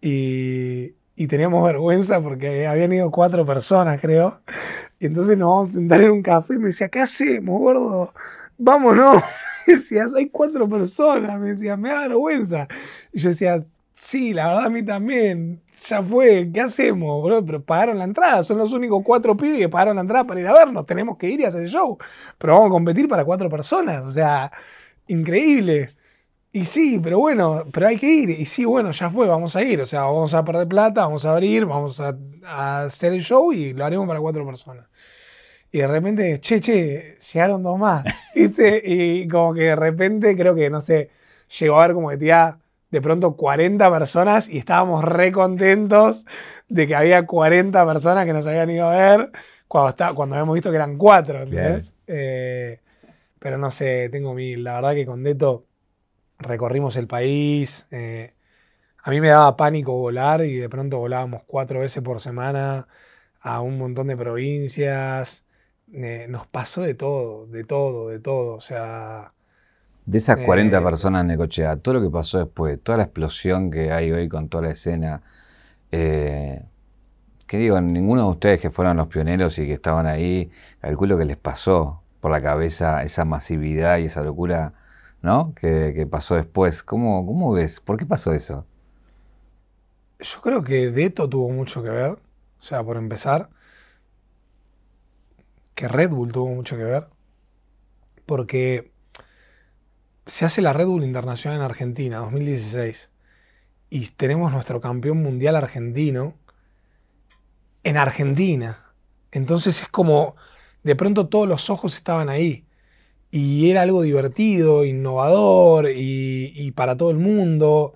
y, y teníamos vergüenza porque habían ido cuatro personas, creo. Y entonces nos vamos a sentar en un café y me decía, ¿qué hacemos, gordo? Vámonos. Me decías, hay cuatro personas. Me decía, me da vergüenza. Y yo decía, sí, la verdad a mí también ya fue, ¿qué hacemos? Pero pagaron la entrada, son los únicos cuatro pibes que pagaron la entrada para ir a vernos, tenemos que ir y hacer el show, pero vamos a competir para cuatro personas, o sea, increíble. Y sí, pero bueno, pero hay que ir, y sí, bueno, ya fue, vamos a ir, o sea, vamos a perder plata, vamos a abrir, vamos a, hacer el show y lo haremos para cuatro personas. Y de repente, che, che, llegaron dos más, ¿viste? Y como que de repente creo que, no sé, llegó a ver como que tía de pronto 40 personas y estábamos re contentos de que había 40 personas que nos habían ido a ver cuando, está, cuando habíamos visto que eran cuatro, eh, pero no sé, tengo mil. La verdad que con Deto recorrimos el país. Eh, a mí me daba pánico volar y de pronto volábamos cuatro veces por semana a un montón de provincias. Eh, nos pasó de todo, de todo, de todo. O sea, de esas 40 eh, personas en Necochea, todo lo que pasó después, toda la explosión que hay hoy con toda la escena, eh, que digo, ninguno de ustedes que fueron los pioneros y que estaban ahí, calculo que les pasó por la cabeza esa masividad y esa locura, ¿no? Que, pasó después. ¿Cómo, ¿Cómo ves? ¿Por qué pasó eso? Yo creo que Deto tuvo mucho que ver, o sea, por empezar, que Red Bull tuvo mucho que ver, porque se hace la Red Bull Internacional en Argentina, 2016, y tenemos nuestro campeón mundial argentino en Argentina. Entonces es como, de pronto todos los ojos estaban ahí. Y era algo divertido, innovador y, y para todo el mundo.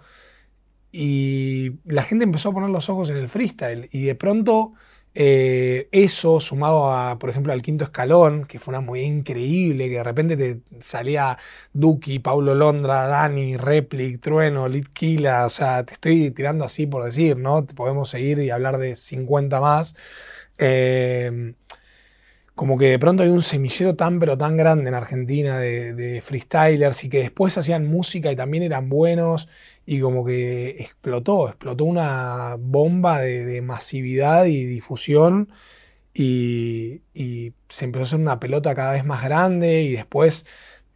Y la gente empezó a poner los ojos en el freestyle. Y de pronto eh, eso sumado a, por ejemplo, al quinto escalón, que fue una muy increíble, que de repente te salía Duki, Paulo Londra, Dani, Replic, Trueno, Litquila, o sea, te estoy tirando así por decir, ¿no? Podemos seguir y hablar de 50 más. Eh, como que de pronto hay un semillero tan pero tan grande en Argentina de, freestylers y que después hacían música y también eran buenos y como que explotó, explotó una bomba de, masividad y difusión y, se empezó a hacer una pelota cada vez más grande y después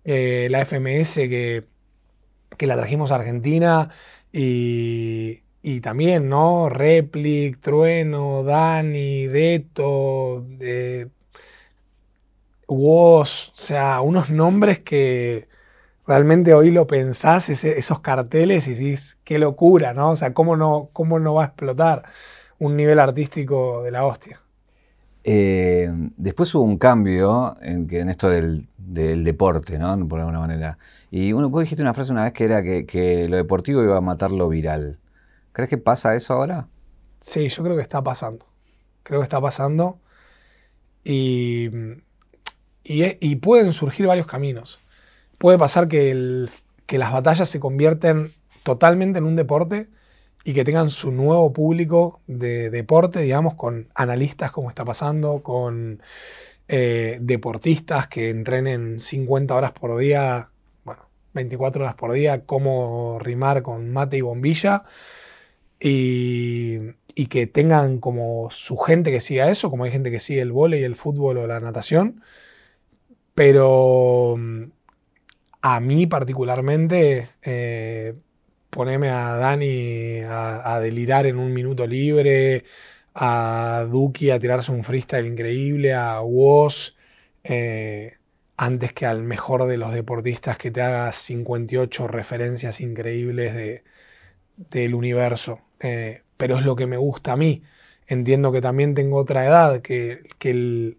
eh, la FMS que, que, la trajimos a Argentina y, y también, ¿no? Replic, Trueno, Dani, Deto, eh, o sea, unos nombres que realmente hoy lo pensás, esos carteles, y decís, qué locura, ¿no? O sea, ¿cómo no, cómo no va a explotar un nivel artístico de la hostia? Eh, después hubo un cambio en, en esto del, deporte, ¿no? Por alguna manera. Y uno, vos dijiste una frase una vez que era que, lo deportivo iba a matar lo viral. ¿Crees que pasa eso ahora? Sí, yo creo que está pasando. Creo que está pasando. Y, y, y pueden surgir varios caminos puede pasar que las batallas se convierten totalmente en un deporte y que tengan su nuevo público de deporte, digamos, con analistas como está pasando, con eh, deportistas que entrenen 50 horas por día, bueno, 24 horas por día, cómo rimar con mate y bombilla, y, y que tengan como su gente que siga eso, como hay gente que sigue el vole y el fútbol o la natación, pero a mí particularmente... Eh, ponerme a Dani a, delirar en un minuto libre, a Duki a tirarse un freestyle increíble, a Woz, eh, antes que al mejor de los deportistas que te haga 58 referencias increíbles del universo. Eh, pero es lo que me gusta a mí. Entiendo que también tengo otra edad, que, el,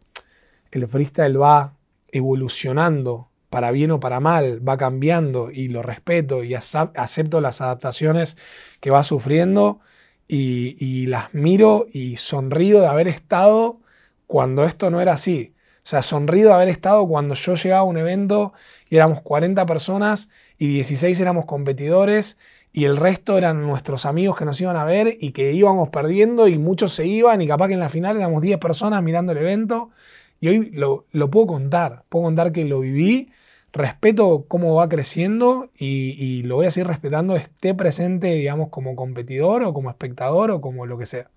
el freestyle va evolucionando para bien o para mal, va cambiando y lo respeto y acepto las adaptaciones que va sufriendo y, las miro y sonrío de haber estado cuando esto no era así. O sea, sonrío de haber estado cuando yo llegaba a un evento y éramos 40 personas y 16 éramos competidores y el resto eran nuestros amigos que nos iban a ver y que íbamos perdiendo y muchos se iban y capaz que en la final éramos 10 personas mirando el evento. Y hoy lo, lo puedo contar, puedo contar que lo viví respeto cómo va creciendo y, lo voy a seguir respetando, esté presente, digamos, como competidor o como espectador o como lo que sea.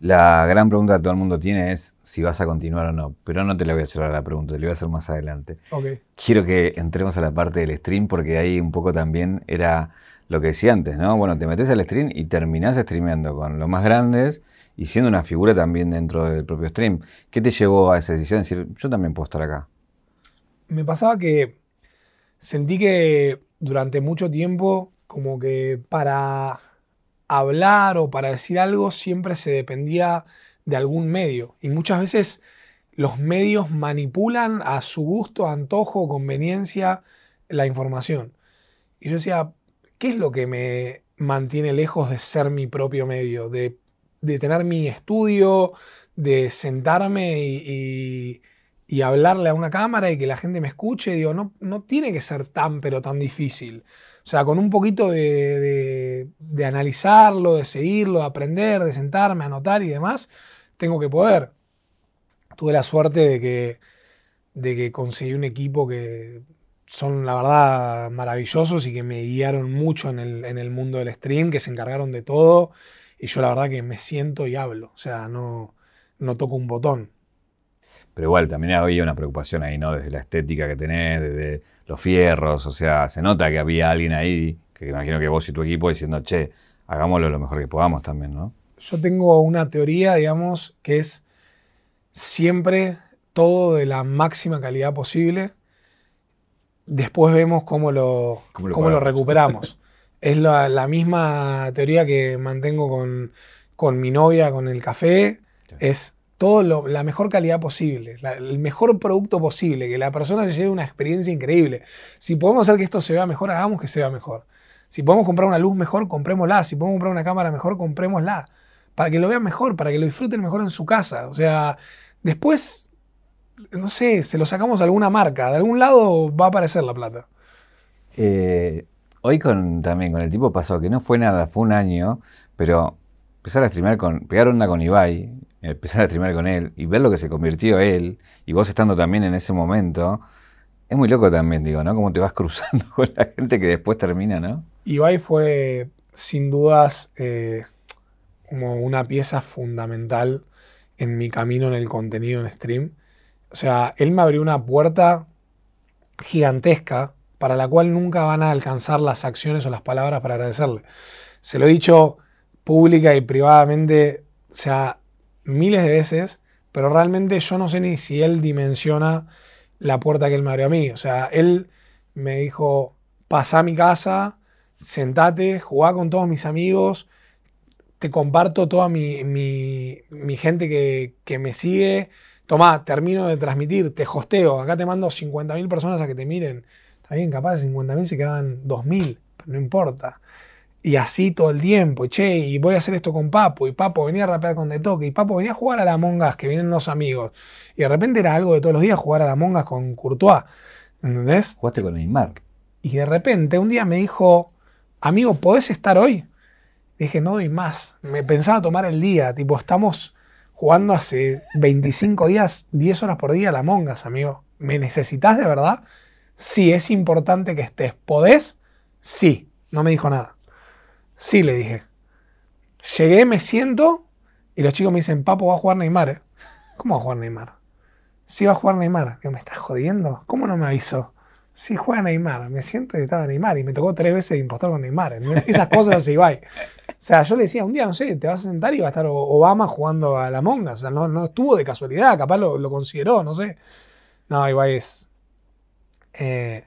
La gran pregunta que todo el mundo tiene es si vas a continuar o no, pero no te la voy a hacer ahora la pregunta, te la voy a hacer más adelante. Quiero que entremos a la parte del stream porque ahí un poco también era lo que decía antes, ¿no? Bueno, te metes al stream y terminás streameando con los más grandes y siendo una figura también dentro del propio stream. ¿Qué te llevó a esa decisión de decir, yo también puedo estar acá? Me pasaba que sentí que durante mucho tiempo como que para hablar o para decir algo siempre se dependía de algún medio. Y muchas veces los medios manipulan a su gusto, antojo, conveniencia la información. Y yo decía, ¿qué es lo que me mantiene lejos de ser mi propio medio? De, tener mi estudio, de sentarme y hablarle a una cámara y que la gente me escuche, digo, no, no tiene que ser tan pero tan difícil. O sea, con un poquito de, de, analizarlo, de seguirlo, de aprender, de sentarme, anotar y demás, tengo que poder. Tuve la suerte de que, de que conseguí un equipo que son, la verdad, maravillosos y que me guiaron mucho en el, en el mundo del stream, que se encargaron de todo. Y yo la verdad que me siento y hablo. O sea, no, no toco un botón. Pero igual también había una preocupación ahí, ¿no? Desde la estética que tenés, desde los fierros, o sea, se nota que había alguien ahí, que imagino que vos y tu equipo diciendo, che, hagámoslo lo mejor que podamos también, ¿no? Yo tengo una teoría, digamos, que es siempre todo de la máxima calidad posible. Después vemos cómo lo, cómo lo, recuperamos. es la, misma teoría que mantengo con, con mi novia, con el café. Es todo la mejor calidad posible, el mejor producto posible, que la persona se lleve una experiencia increíble. Si podemos hacer que esto se vea mejor, hagamos que se vea mejor. Si podemos comprar una luz mejor, comprémosla. Si podemos comprar una cámara mejor, comprémosla. Para que lo vean mejor, para que lo disfruten mejor en su casa. O sea, después, no sé, se lo sacamos a alguna marca. De algún lado va a aparecer la plata. Eh, hoy con, también con el tipo pasó que no fue nada, fue un año, pero empezar a streamear con, pegar onda con Ibai, empezar a streamear con él y ver lo que se convirtió él, y vos estando también en ese momento, es muy loco también, digo, ¿no? Como te vas cruzando con la gente que después termina, ¿no? Ibai fue, sin dudas, eh, como una pieza fundamental en mi camino en el contenido en stream. O sea, él me abrió una puerta gigantesca para la cual nunca van a alcanzar las acciones o las palabras para agradecerle. Se lo he dicho pública y privadamente, o sea, miles de veces, pero realmente yo no sé ni si él dimensiona la puerta que él me abrió a mí. O sea, él me dijo, pasa a mi casa, sentate, jugá con todos mis amigos, te comparto toda mi, gente que, que, me sigue. Tomá, termino de transmitir, te hosteo, acá te mando 50.000 personas a que te miren. Está bien, capaz de 50.000 se quedan 2.000, pero no importa. Y así todo el tiempo, che, y voy a hacer esto con Papo, y Papo venía a rapear con De Toque, y Papo venía a jugar a la Mongas, que vienen los amigos. Y de repente era algo de todos los días jugar a la Mongas con Courtois. ¿Entendés? Jugaste con Neymar. Y de repente un día me dijo, amigo, ¿podés estar hoy? dije, no doy más. Me pensaba tomar el día, tipo, estamos jugando hace 25 días, 10 horas por día a la mongas, amigo. ¿Me necesitas de verdad? Sí, es importante que estés. ¿Podés? Sí. No me dijo nada. Sí, le dije. Llegué, me siento y los chicos me dicen, Papo, va a jugar Neymar. ¿eh?". ¿Cómo va a jugar Neymar? Sí, va a jugar Neymar. Digo, ¿me estás jodiendo? ¿Cómo no me avisó? Sí, juega Neymar. Me siento y estaba Neymar. Y me tocó tres veces impostar con Neymar. Esas cosas así, va. O sea, yo le decía, un día, no sé, te vas a sentar y va a estar Obama jugando a la monga. O sea, no, no estuvo de casualidad. Capaz lo, lo consideró, no sé. No, Ibai es. Eh,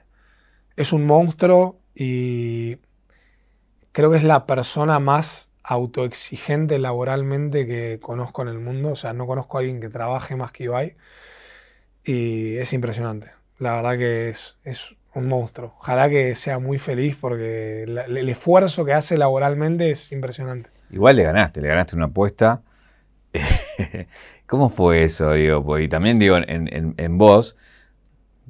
es un monstruo y creo que es la persona más autoexigente laboralmente que conozco en el mundo. O sea, no conozco a alguien que trabaje más que Ibai. Y es impresionante. La verdad que es, es un monstruo. Ojalá que sea muy feliz porque el esfuerzo que hace laboralmente es impresionante. Igual le ganaste, le ganaste una apuesta. ¿Cómo fue eso? Digo, y también digo, en, en, vos,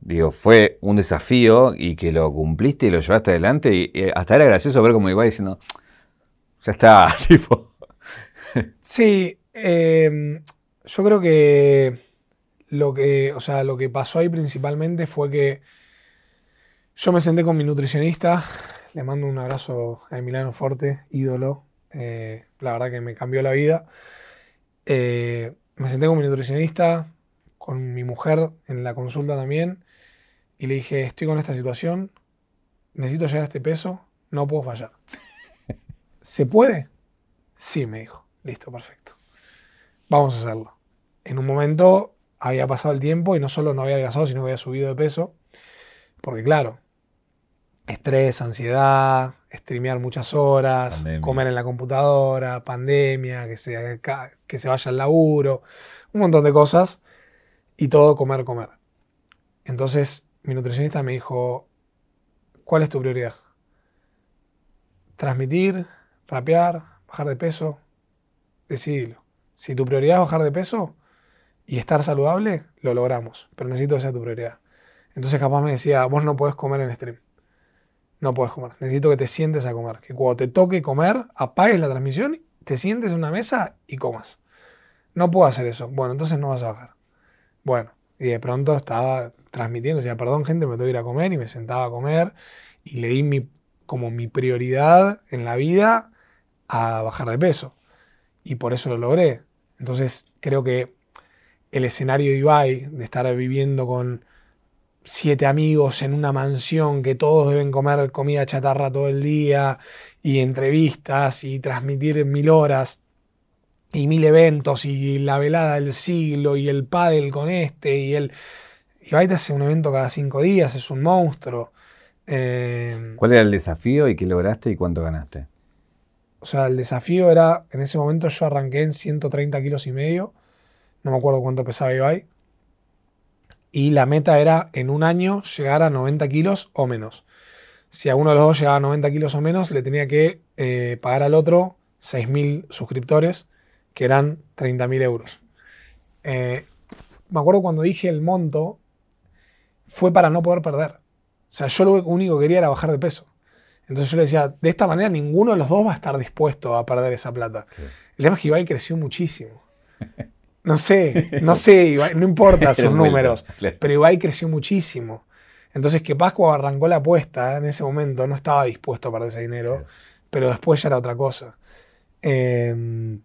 digo, fue un desafío y que lo cumpliste y lo llevaste adelante. Y, hasta era gracioso ver cómo iba diciendo, ya está, tipo. sí, em, yo creo que lo que, o sea, lo que pasó ahí principalmente fue que yo me senté con mi nutricionista, le mando un abrazo a Emiliano Forte, ídolo, eh, la verdad que me cambió la vida. Eh, me senté con mi nutricionista, con mi mujer en la consulta también, y le dije, estoy con esta situación, necesito llegar a este peso, no puedo fallar. ¿Se puede? Sí, me dijo. Listo, perfecto. Vamos a hacerlo. En un momento había pasado el tiempo y no solo no había adelgazado, sino que había subido de peso. Porque claro, estrés, ansiedad, streamear muchas horas, comer en la computadora, pandemia, que se, que se vaya al laburo, un montón de cosas y todo comer, comer. Entonces mi nutricionista me dijo, ¿cuál es tu prioridad? Transmitir, rapear, bajar de peso, decidilo. Si tu prioridad es bajar de peso y estar saludable, lo logramos, pero necesito que sea tu prioridad. Entonces capaz me decía, vos no puedes comer en stream no puedes comer. Necesito que te sientes a comer. Que cuando te toque comer, apagues la transmisión, te sientes en una mesa y comas. No puedo hacer eso. Bueno, entonces no vas a bajar. Bueno, y de pronto estaba transmitiendo, decía, perdón gente, me tengo que ir a comer y me sentaba a comer y le di mi, como mi prioridad en la vida a bajar de peso. Y por eso lo logré. Entonces creo que el escenario de Ibai, de estar viviendo con siete amigos en una mansión que todos deben comer comida chatarra todo el día y entrevistas y transmitir mil horas y mil eventos y la velada del siglo y el pádel con este y el... Y te hace un evento cada cinco días, es un monstruo. Eh, ¿Cuál era el desafío y qué lograste y cuánto ganaste? O sea, el desafío era, en ese momento yo arranqué en 130 kilos y medio, no me acuerdo cuánto pesaba Ibai, y la meta era en un año llegar a 90 kilos o menos. Si a uno de los dos llegaba a 90 kilos o menos, le tenía que eh, pagar al otro 6.000 suscriptores, que eran 30.000 euros. Eh, me acuerdo cuando dije el monto, fue para no poder perder. O sea, yo lo único que quería era bajar de peso. Entonces yo le decía, de esta manera ninguno de los dos va a estar dispuesto a perder esa plata. El tema es que Ibai creció muchísimo. No sé, no sé, no importa sus números, pero Ibai creció muchísimo. Entonces, que Pascua arrancó la apuesta en ese momento, no estaba dispuesto a perder ese dinero, pero después ya era otra cosa. Em,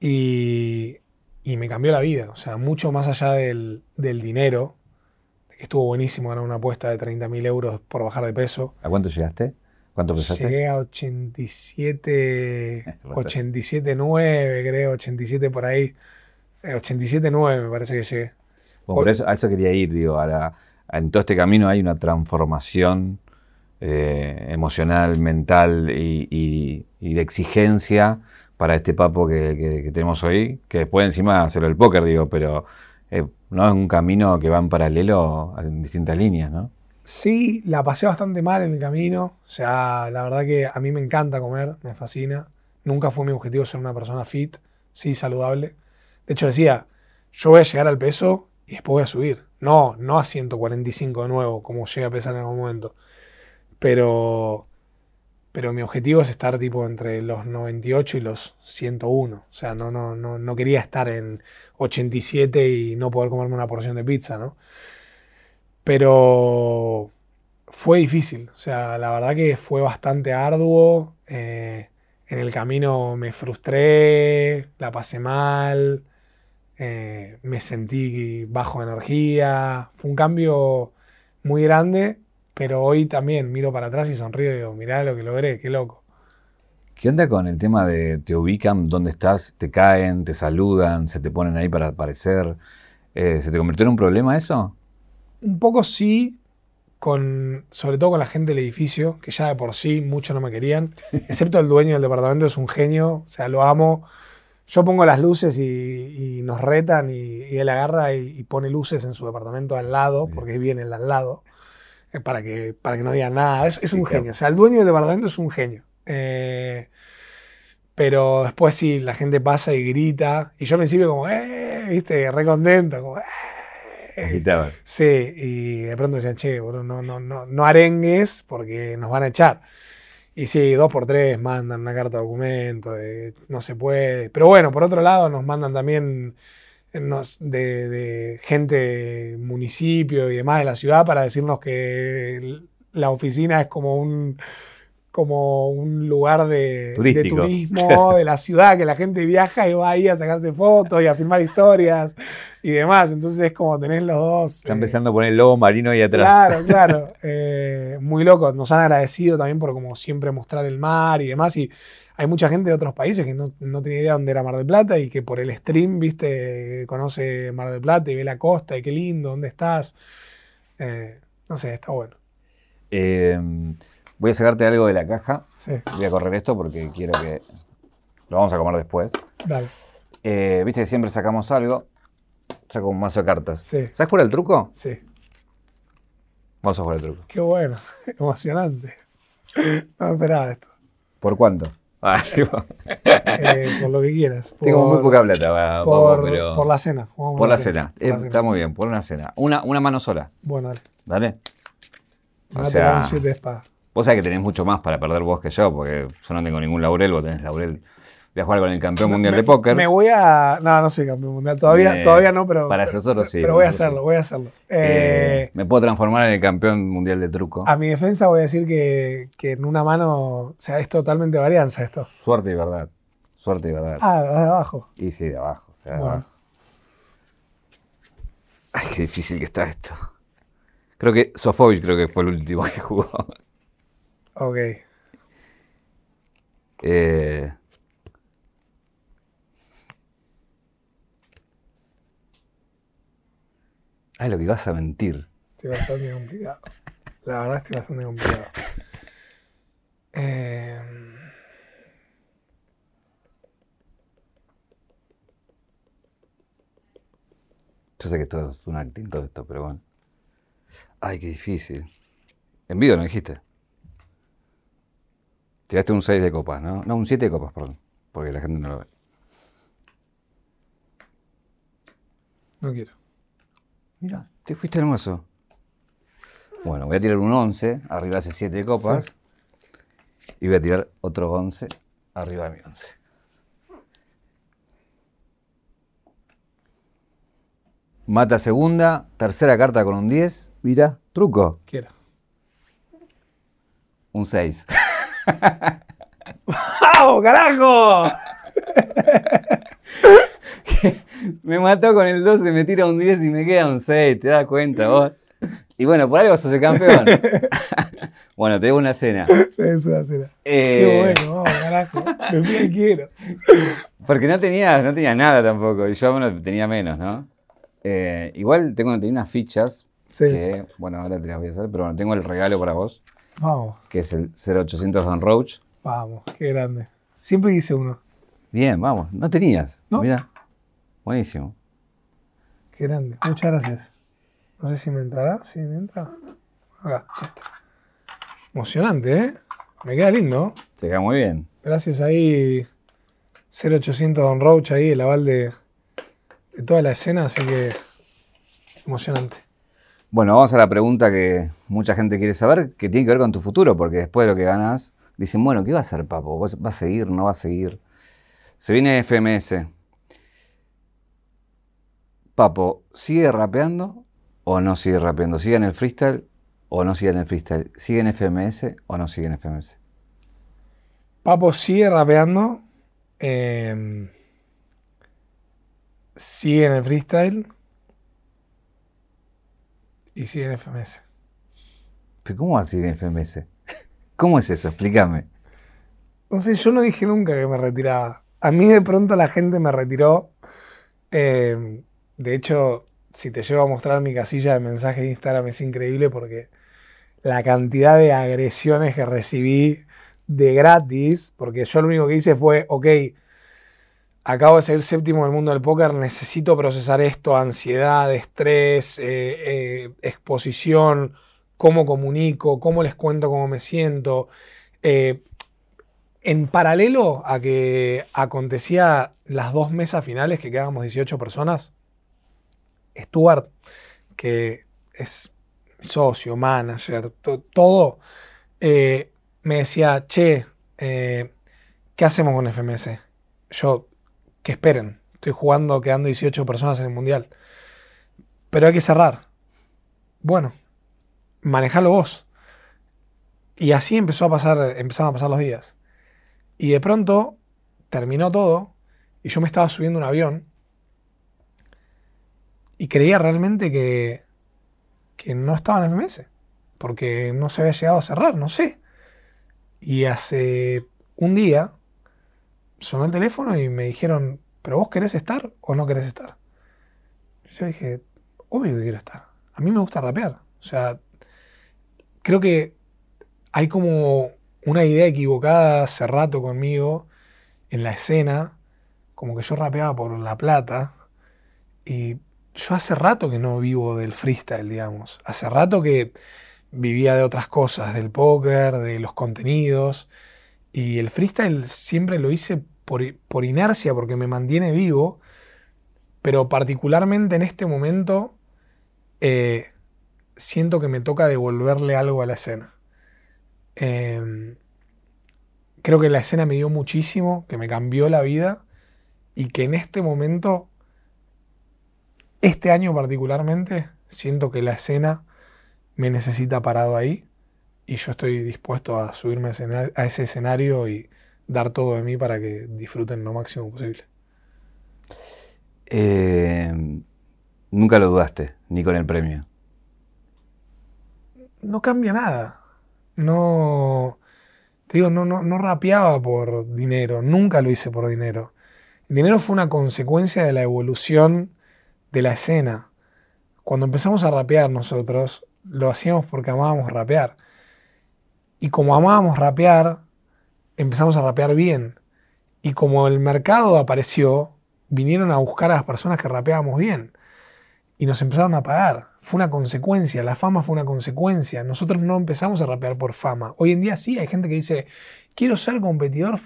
y, me cambió la vida, o sea, mucho más allá del, dinero, que estuvo buenísimo ganar una apuesta de 30.000 euros por bajar de peso. ¿A cuánto llegaste? ¿Cuánto pesaste? Llegué a 87, 87.9, creo, 87 por ahí. 87.9 eh, me parece que llegué. Bueno, por eso, a eso quería ir, digo, en todo este camino hay una transformación eh, emocional, mental y, de exigencia para este papo que, tenemos hoy, que después encima hacerlo el póker, digo, pero eh, no es un camino que va en paralelo en distintas líneas, ¿no? Sí, la pasé bastante mal en el camino. O sea, la verdad que a mí me encanta comer, me fascina. Nunca fue mi objetivo ser una persona fit, sí, saludable. De hecho, decía, yo voy a llegar al peso y después voy a subir. No, no a 145 de nuevo, como llega a pesar en algún momento. Pero, pero mi objetivo es estar tipo entre los 98 y los 101. O sea, no, no, no, no quería estar en 87 y no poder comerme una porción de pizza, ¿no? Pero fue difícil. O sea, la verdad que fue bastante arduo. Eh, en el camino me frustré, la pasé mal, eh, me sentí bajo energía. Fue un cambio muy grande, pero hoy también miro para atrás y sonrío y digo, mirá lo que logré, qué loco. ¿Qué onda con el tema de te ubican, dónde estás, te caen, te saludan, se te ponen ahí para aparecer? Eh, ¿Se te convirtió en un problema eso? Un poco sí, con, sobre todo con la gente del edificio, que ya de por sí muchos no me querían, excepto el dueño del departamento, es un genio, o sea, lo amo. Yo pongo las luces y, nos retan y, él agarra y, pone luces en su departamento al lado, porque viene el al lado, para, que, para que no digan nada. Es, un genio, o sea, el dueño del departamento es un genio. Eh, pero después sí, la gente pasa y grita, y yo al principio como, eh, viste, re contento, como, eh, Sí, y de pronto decían, che, no, no, no, no arengues porque nos van a echar. Y sí, dos por tres mandan una carta de documento, no se puede. Pero bueno, por otro lado nos mandan también de, de, gente municipio y demás de la ciudad para decirnos que la oficina es como un como un lugar de, turismo de la ciudad, que la gente viaja y va ahí a sacarse fotos y a filmar historias y demás. Entonces es como tenés los dos. Está eh, empezando a poner el lobo marino ahí atrás. Claro, claro. Eh, muy loco. Nos han agradecido también por como siempre mostrar el mar y demás. Y hay mucha gente de otros países que no, no tenía idea dónde era Mar del Plata y que por el stream, viste, conoce Mar del Plata y ve la costa y qué lindo, dónde estás. Eh, no sé, está bueno. Voy a sacarte algo de la caja. Voy a correr esto porque quiero que. Lo vamos a comer después. Dale. Viste que siempre sacamos algo. Saco un mazo de cartas. Sí. ¿Sabes jugar el truco? Sí. Vamos a jugar el truco. Qué bueno, emocionante. No me esperaba esto. ¿Por cuánto? Ah, eh, por lo que quieras. Tengo muy poca plata. por, por, la cena. por la, cena. Está muy bien, por una cena. Una, una mano sola. Bueno, dale. Dale. O sea, un siete de Vos sabés que tenés mucho más para perder vos que yo, porque yo no tengo ningún laurel, vos tenés laurel Voy a jugar con el campeón mundial de póker. Me voy a. No, no soy campeón mundial. Todavía, todavía no, pero. Para nosotros sí. Pero voy a hacerlo, voy a hacerlo. Eh, eh, me puedo transformar en el campeón mundial de truco. A mi defensa voy a decir que, que en una mano. O sea, es totalmente varianza esto. Suerte y verdad. Suerte y verdad. Ah, de abajo. Y sí, de abajo. O sea, de abajo. Ay, qué difícil que está esto. Creo que Sofovich creo que fue el último que jugó. Ok. Eh, Ay, lo que ibas a mentir. Estoy bastante complicado. La verdad estoy bastante complicado. Eh... Yo sé que esto es un acting todo esto, pero bueno. Ay, qué difícil. En vivo no dijiste. Tiraste un 6 de copas, ¿no? No, un 7 de copas, perdón. Porque la gente no lo ve. No quiero. Mira, te fuiste hermoso. Bueno, voy a tirar un 11, arriba hace 7 copas. Y voy a tirar otro 11, arriba de mi 11. Mata segunda, tercera carta con un 10. Mira, truco. Quiero. Un 6. ¡Vamos, carajo! me mató con el 12, me tira un 10 y me queda un 6, te das cuenta vos. Y bueno, por algo sos el campeón. bueno, te debo una cena. Es una cena. Eh, Qué bueno, vamos, carajo. Me quiero. Porque no tenía, no tenía nada tampoco. Y yo bueno, tenía menos, ¿no? Eh, igual tengo, tenía unas fichas. Sí. Que, bueno, ahora te las voy a hacer, pero bueno, tengo el regalo para vos. Vamos. Que es el 0800 Don Roach. Vamos, qué grande. Siempre dice uno. Bien, vamos. No tenías. ¿No? Mira. Buenísimo. Qué grande. Muchas gracias. No sé si me entrará. Sí, me entra. Acá, está. Emocionante, ¿eh? Me queda lindo. Te queda muy bien. Gracias ahí. 0800 Don Roach ahí, el aval de, de toda la escena, así que emocionante. Bueno, vamos a la pregunta que mucha gente quiere saber, que tiene que ver con tu futuro, porque después de lo que ganas, dicen, bueno, ¿qué va a hacer Papo? ¿Va a seguir? ¿No va a seguir? Se viene FMS. Papo, ¿sigue rapeando o no sigue rapeando? ¿Sigue en el freestyle o no sigue en el freestyle? ¿Sigue en FMS o no sigue en FMS? Papo sigue rapeando. Em, sigue en el freestyle. Y sigue en FMS. ¿Pero cómo va a seguir en FMS? ¿Cómo es eso? Explícame. No sé, yo no dije nunca que me retiraba. A mí de pronto la gente me retiró. Em, de hecho, si te llevo a mostrar mi casilla de mensajes de Instagram es increíble porque la cantidad de agresiones que recibí de gratis, porque yo lo único que hice fue, ok, acabo de ser el séptimo del mundo del póker, necesito procesar esto, ansiedad, estrés, eh, eh, exposición, cómo comunico, cómo les cuento cómo me siento. Eh, en paralelo a que acontecía las dos mesas finales, que quedábamos 18 personas, Stuart, que es socio, manager, todo, me decía, che, ¿qué hacemos con FMS? Yo, que esperen. Estoy jugando quedando 18 personas en el mundial. Pero hay que cerrar. Bueno, manejalo vos. Y así empezó a pasar, empezaron a pasar los días. Y de pronto terminó todo y yo me estaba subiendo un avión y creía realmente que, que no estaba en FMS, porque no se había llegado a cerrar, no sé. Y hace un día sonó el teléfono y me dijeron, ¿pero vos querés estar o no querés estar? Yo dije, obvio que quiero estar. A mí me gusta rapear. O sea, creo que hay como una idea equivocada hace rato conmigo en la escena, como que yo rapeaba por La Plata, y yo hace rato que no vivo del freestyle, digamos. Hace rato que vivía de otras cosas, del póker, de los contenidos, y el freestyle siempre lo hice por, inercia, porque me mantiene vivo, pero particularmente en este momento eh, siento que me toca devolverle algo a la escena. Em, creo que la escena me dio muchísimo, que me cambió la vida y que en este momento, este año particularmente, siento que la escena me necesita parado ahí y yo estoy dispuesto a subirme a ese escenario y dar todo de mí para que disfruten lo máximo posible. Eh, nunca lo dudaste, ni con el premio. No cambia nada. No. Te digo, no, no, no rapeaba por dinero. Nunca lo hice por dinero. El dinero fue una consecuencia de la evolución de la escena. Cuando empezamos a rapear nosotros, lo hacíamos porque amábamos rapear. Y como amábamos rapear, empezamos a rapear bien. Y como el mercado apareció, vinieron a buscar a las personas que rapeábamos bien. Y nos empezaron a pagar. Fue una consecuencia, la fama fue una consecuencia. Nosotros no empezamos a rapear por fama. Hoy en día sí, hay gente que dice, quiero ser competidor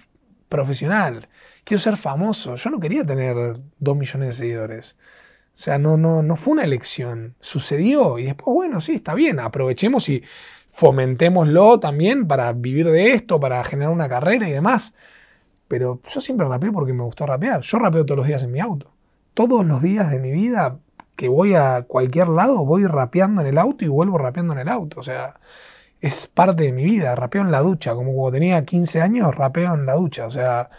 profesional, quiero ser famoso. Yo no quería tener dos millones de seguidores. O sea, no, no, no fue una elección. Sucedió y después, bueno, sí, está bien, aprovechemos y fomentémoslo también para vivir de esto, para generar una carrera y demás. Pero yo siempre rapeé porque me gustó rapear. Yo rapeo todos los días en mi auto. Todos los días de mi vida que voy a cualquier lado, voy rapeando en el auto y vuelvo rapeando en el auto. O sea, es parte de mi vida. Rapeo en la ducha. Como cuando tenía 15 años, rapeo en la ducha. O sea,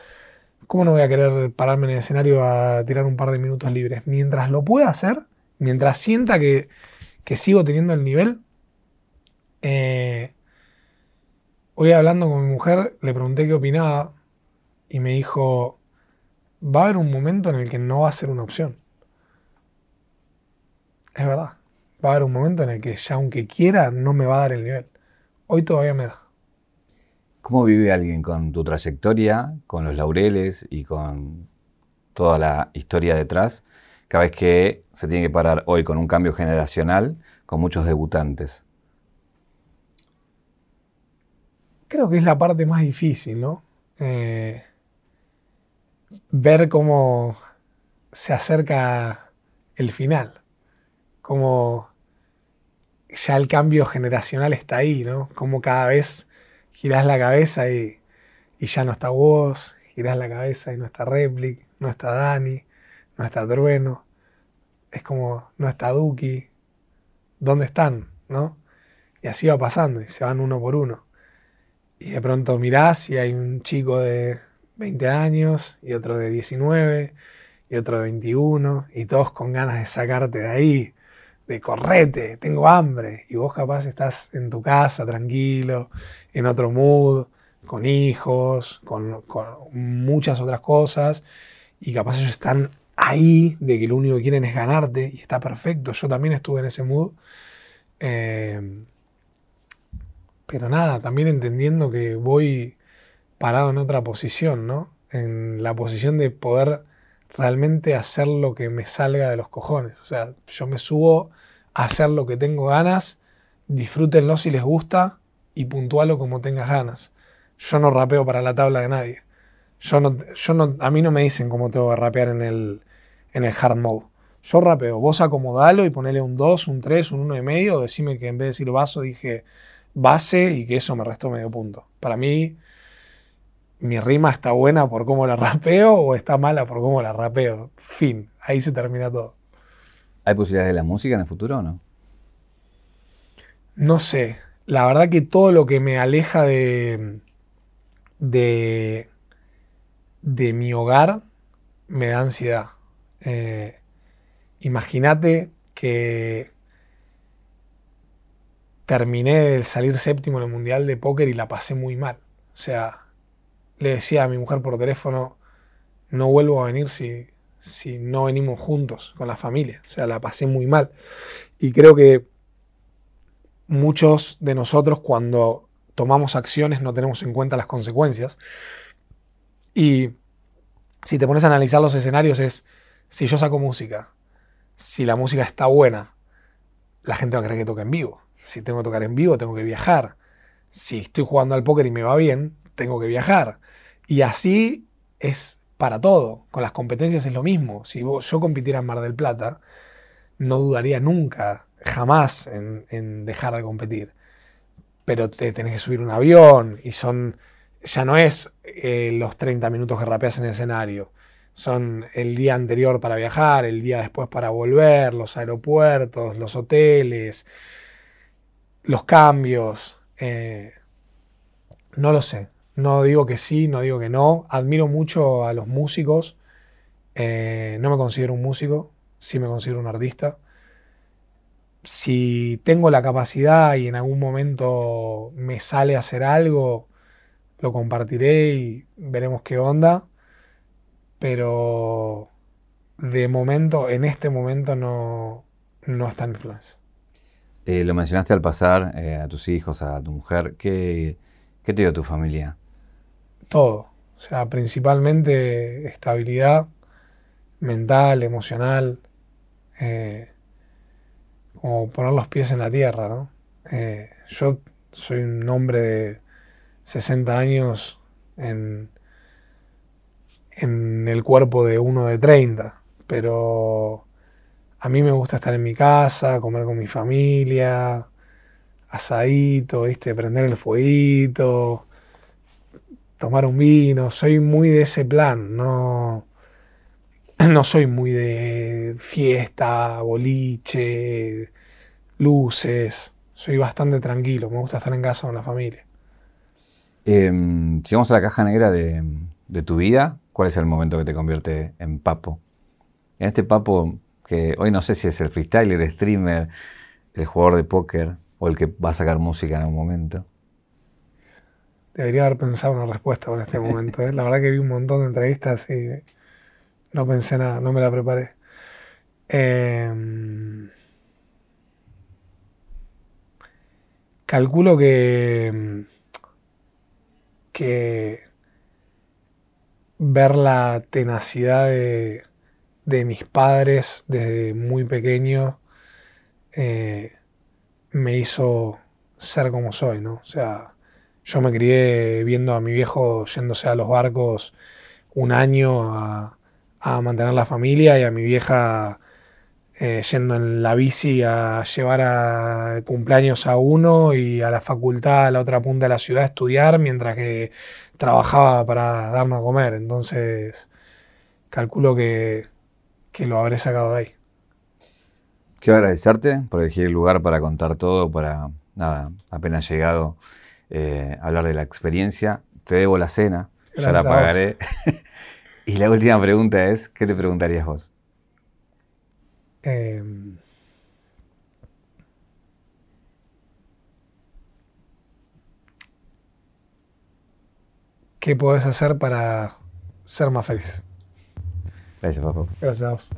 ¿cómo no voy a querer pararme en el escenario a tirar un par de minutos libres? Mientras lo pueda hacer, mientras sienta que, que sigo teniendo el nivel, eh, hoy hablando con mi mujer, le pregunté qué opinaba y me dijo, va a haber un momento en el que no va a ser una opción. Es verdad, va a haber un momento en el que ya aunque quiera no me va a dar el nivel. Hoy todavía me da. ¿Cómo vive alguien con tu trayectoria, con los laureles y con toda la historia detrás, cada vez que se tiene que parar hoy con un cambio generacional, con muchos debutantes? Creo que es la parte más difícil, ¿no? Eh, ver cómo se acerca el final, cómo ya el cambio generacional está ahí, ¿no? Como cada vez girás la cabeza y, y ya no está vos, girás la cabeza y no está Replic, no está Dani, no está Trueno, es como no está Duki, ¿dónde están? ¿No? Y así va pasando y se van uno por uno. Y de pronto mirás y hay un chico de 20 años y otro de 19 y otro de 21 y todos con ganas de sacarte de ahí, de correte, tengo hambre. Y vos capaz estás en tu casa tranquilo, en otro mood, con hijos, con, muchas otras cosas y capaz ellos están ahí de que lo único que quieren es ganarte y está perfecto. Yo también estuve en ese mood. Eh, pero nada, también entendiendo que voy parado en otra posición, ¿no? En la posición de poder realmente hacer lo que me salga de los cojones. O sea, yo me subo a hacer lo que tengo ganas, disfrútenlo si les gusta y puntualo como tengas ganas. Yo no rapeo para la tabla de nadie. Yo no, yo no, a mí no me dicen cómo tengo que rapear en el, en el hard mode. Yo rapeo, vos acomodalo y ponele un 2, un 3, un 1 y medio, decime que en vez de decir vaso dije base y que eso me restó medio punto. Para mí, mi rima está buena por cómo la rapeo o está mala por cómo la rapeo. Fin, ahí se termina todo. ¿Hay posibilidades de la música en el futuro o no? No sé. La verdad que todo lo que me aleja de, de, de mi hogar me da ansiedad. Eh, Imagínate que terminé de salir séptimo en el Mundial de Póker y la pasé muy mal. O sea, le decía a mi mujer por teléfono, no vuelvo a venir si, si no venimos juntos con la familia. O sea, la pasé muy mal. Y creo que muchos de nosotros cuando tomamos acciones no tenemos en cuenta las consecuencias. Y si te pones a analizar los escenarios es, si yo saco música, si la música está buena, la gente va a creer que toca en vivo. Si tengo que tocar en vivo, tengo que viajar. Si estoy jugando al póker y me va bien, tengo que viajar. Y así es para todo. Con las competencias es lo mismo. Si yo compitiera en Mar del Plata, no dudaría nunca, jamás, en, dejar de competir. Pero te tenés que subir un avión y son. Ya no es eh, los 30 minutos que rapeas en el escenario. Son el día anterior para viajar, el día después para volver, los aeropuertos, los hoteles, los cambios. Eh, no lo sé. No digo que sí, no digo que no. Admiro mucho a los músicos. Eh, no me considero un músico, sí me considero un artista. Si tengo la capacidad y en algún momento me sale a hacer algo, lo compartiré y veremos qué onda. Pero de momento, en este momento, no, no está en mis planes. Eh, lo mencionaste al pasar eh, a tus hijos, a tu mujer. ¿Qué, ¿Qué, te dio tu familia? Todo. O sea, principalmente estabilidad mental, emocional. Eh, como poner los pies en la tierra, ¿no? yo soy un hombre de 60 años en, en el cuerpo de uno de 30, pero a mí me gusta estar en mi casa, comer con mi familia, asadito, ¿viste? prender el fueguito, tomar un vino, soy muy de ese plan, no, no soy muy de fiesta, boliche, luces, soy bastante tranquilo, me gusta estar en casa con la familia. Em, si vamos a la caja negra de tu vida, ¿cuál es el momento que te convierte en papo? En este papo hoy no sé si es el freestyler, el streamer, el jugador de póker o el que va a sacar música en algún momento. Debería haber pensado una respuesta en este momento. ¿eh? La verdad que vi un montón de entrevistas y no pensé nada, no me la preparé. Em, calculo que, que ver la tenacidad de, mis padres desde muy pequeño eh, me hizo ser como soy, ¿no? O sea, yo me crié viendo a mi viejo yéndose a los barcos un año a, mantener la familia y a mi vieja eh, yendo en la bici a llevar a cumpleaños a uno y a la facultad a la otra punta de la ciudad a estudiar mientras que trabajaba para darnos a comer. Entonces, calculo que, que lo habré sacado de ahí. Quiero agradecerte por elegir el lugar para contar todo, para, nada, apenas llegado, eh, hablar de la experiencia. Te debo la cena, ya la pagaré. y la última pregunta es, ¿qué te preguntarías vos? Em, ¿Qué podés hacer para ser más feliz? Gracias, papá. Gracias a vos.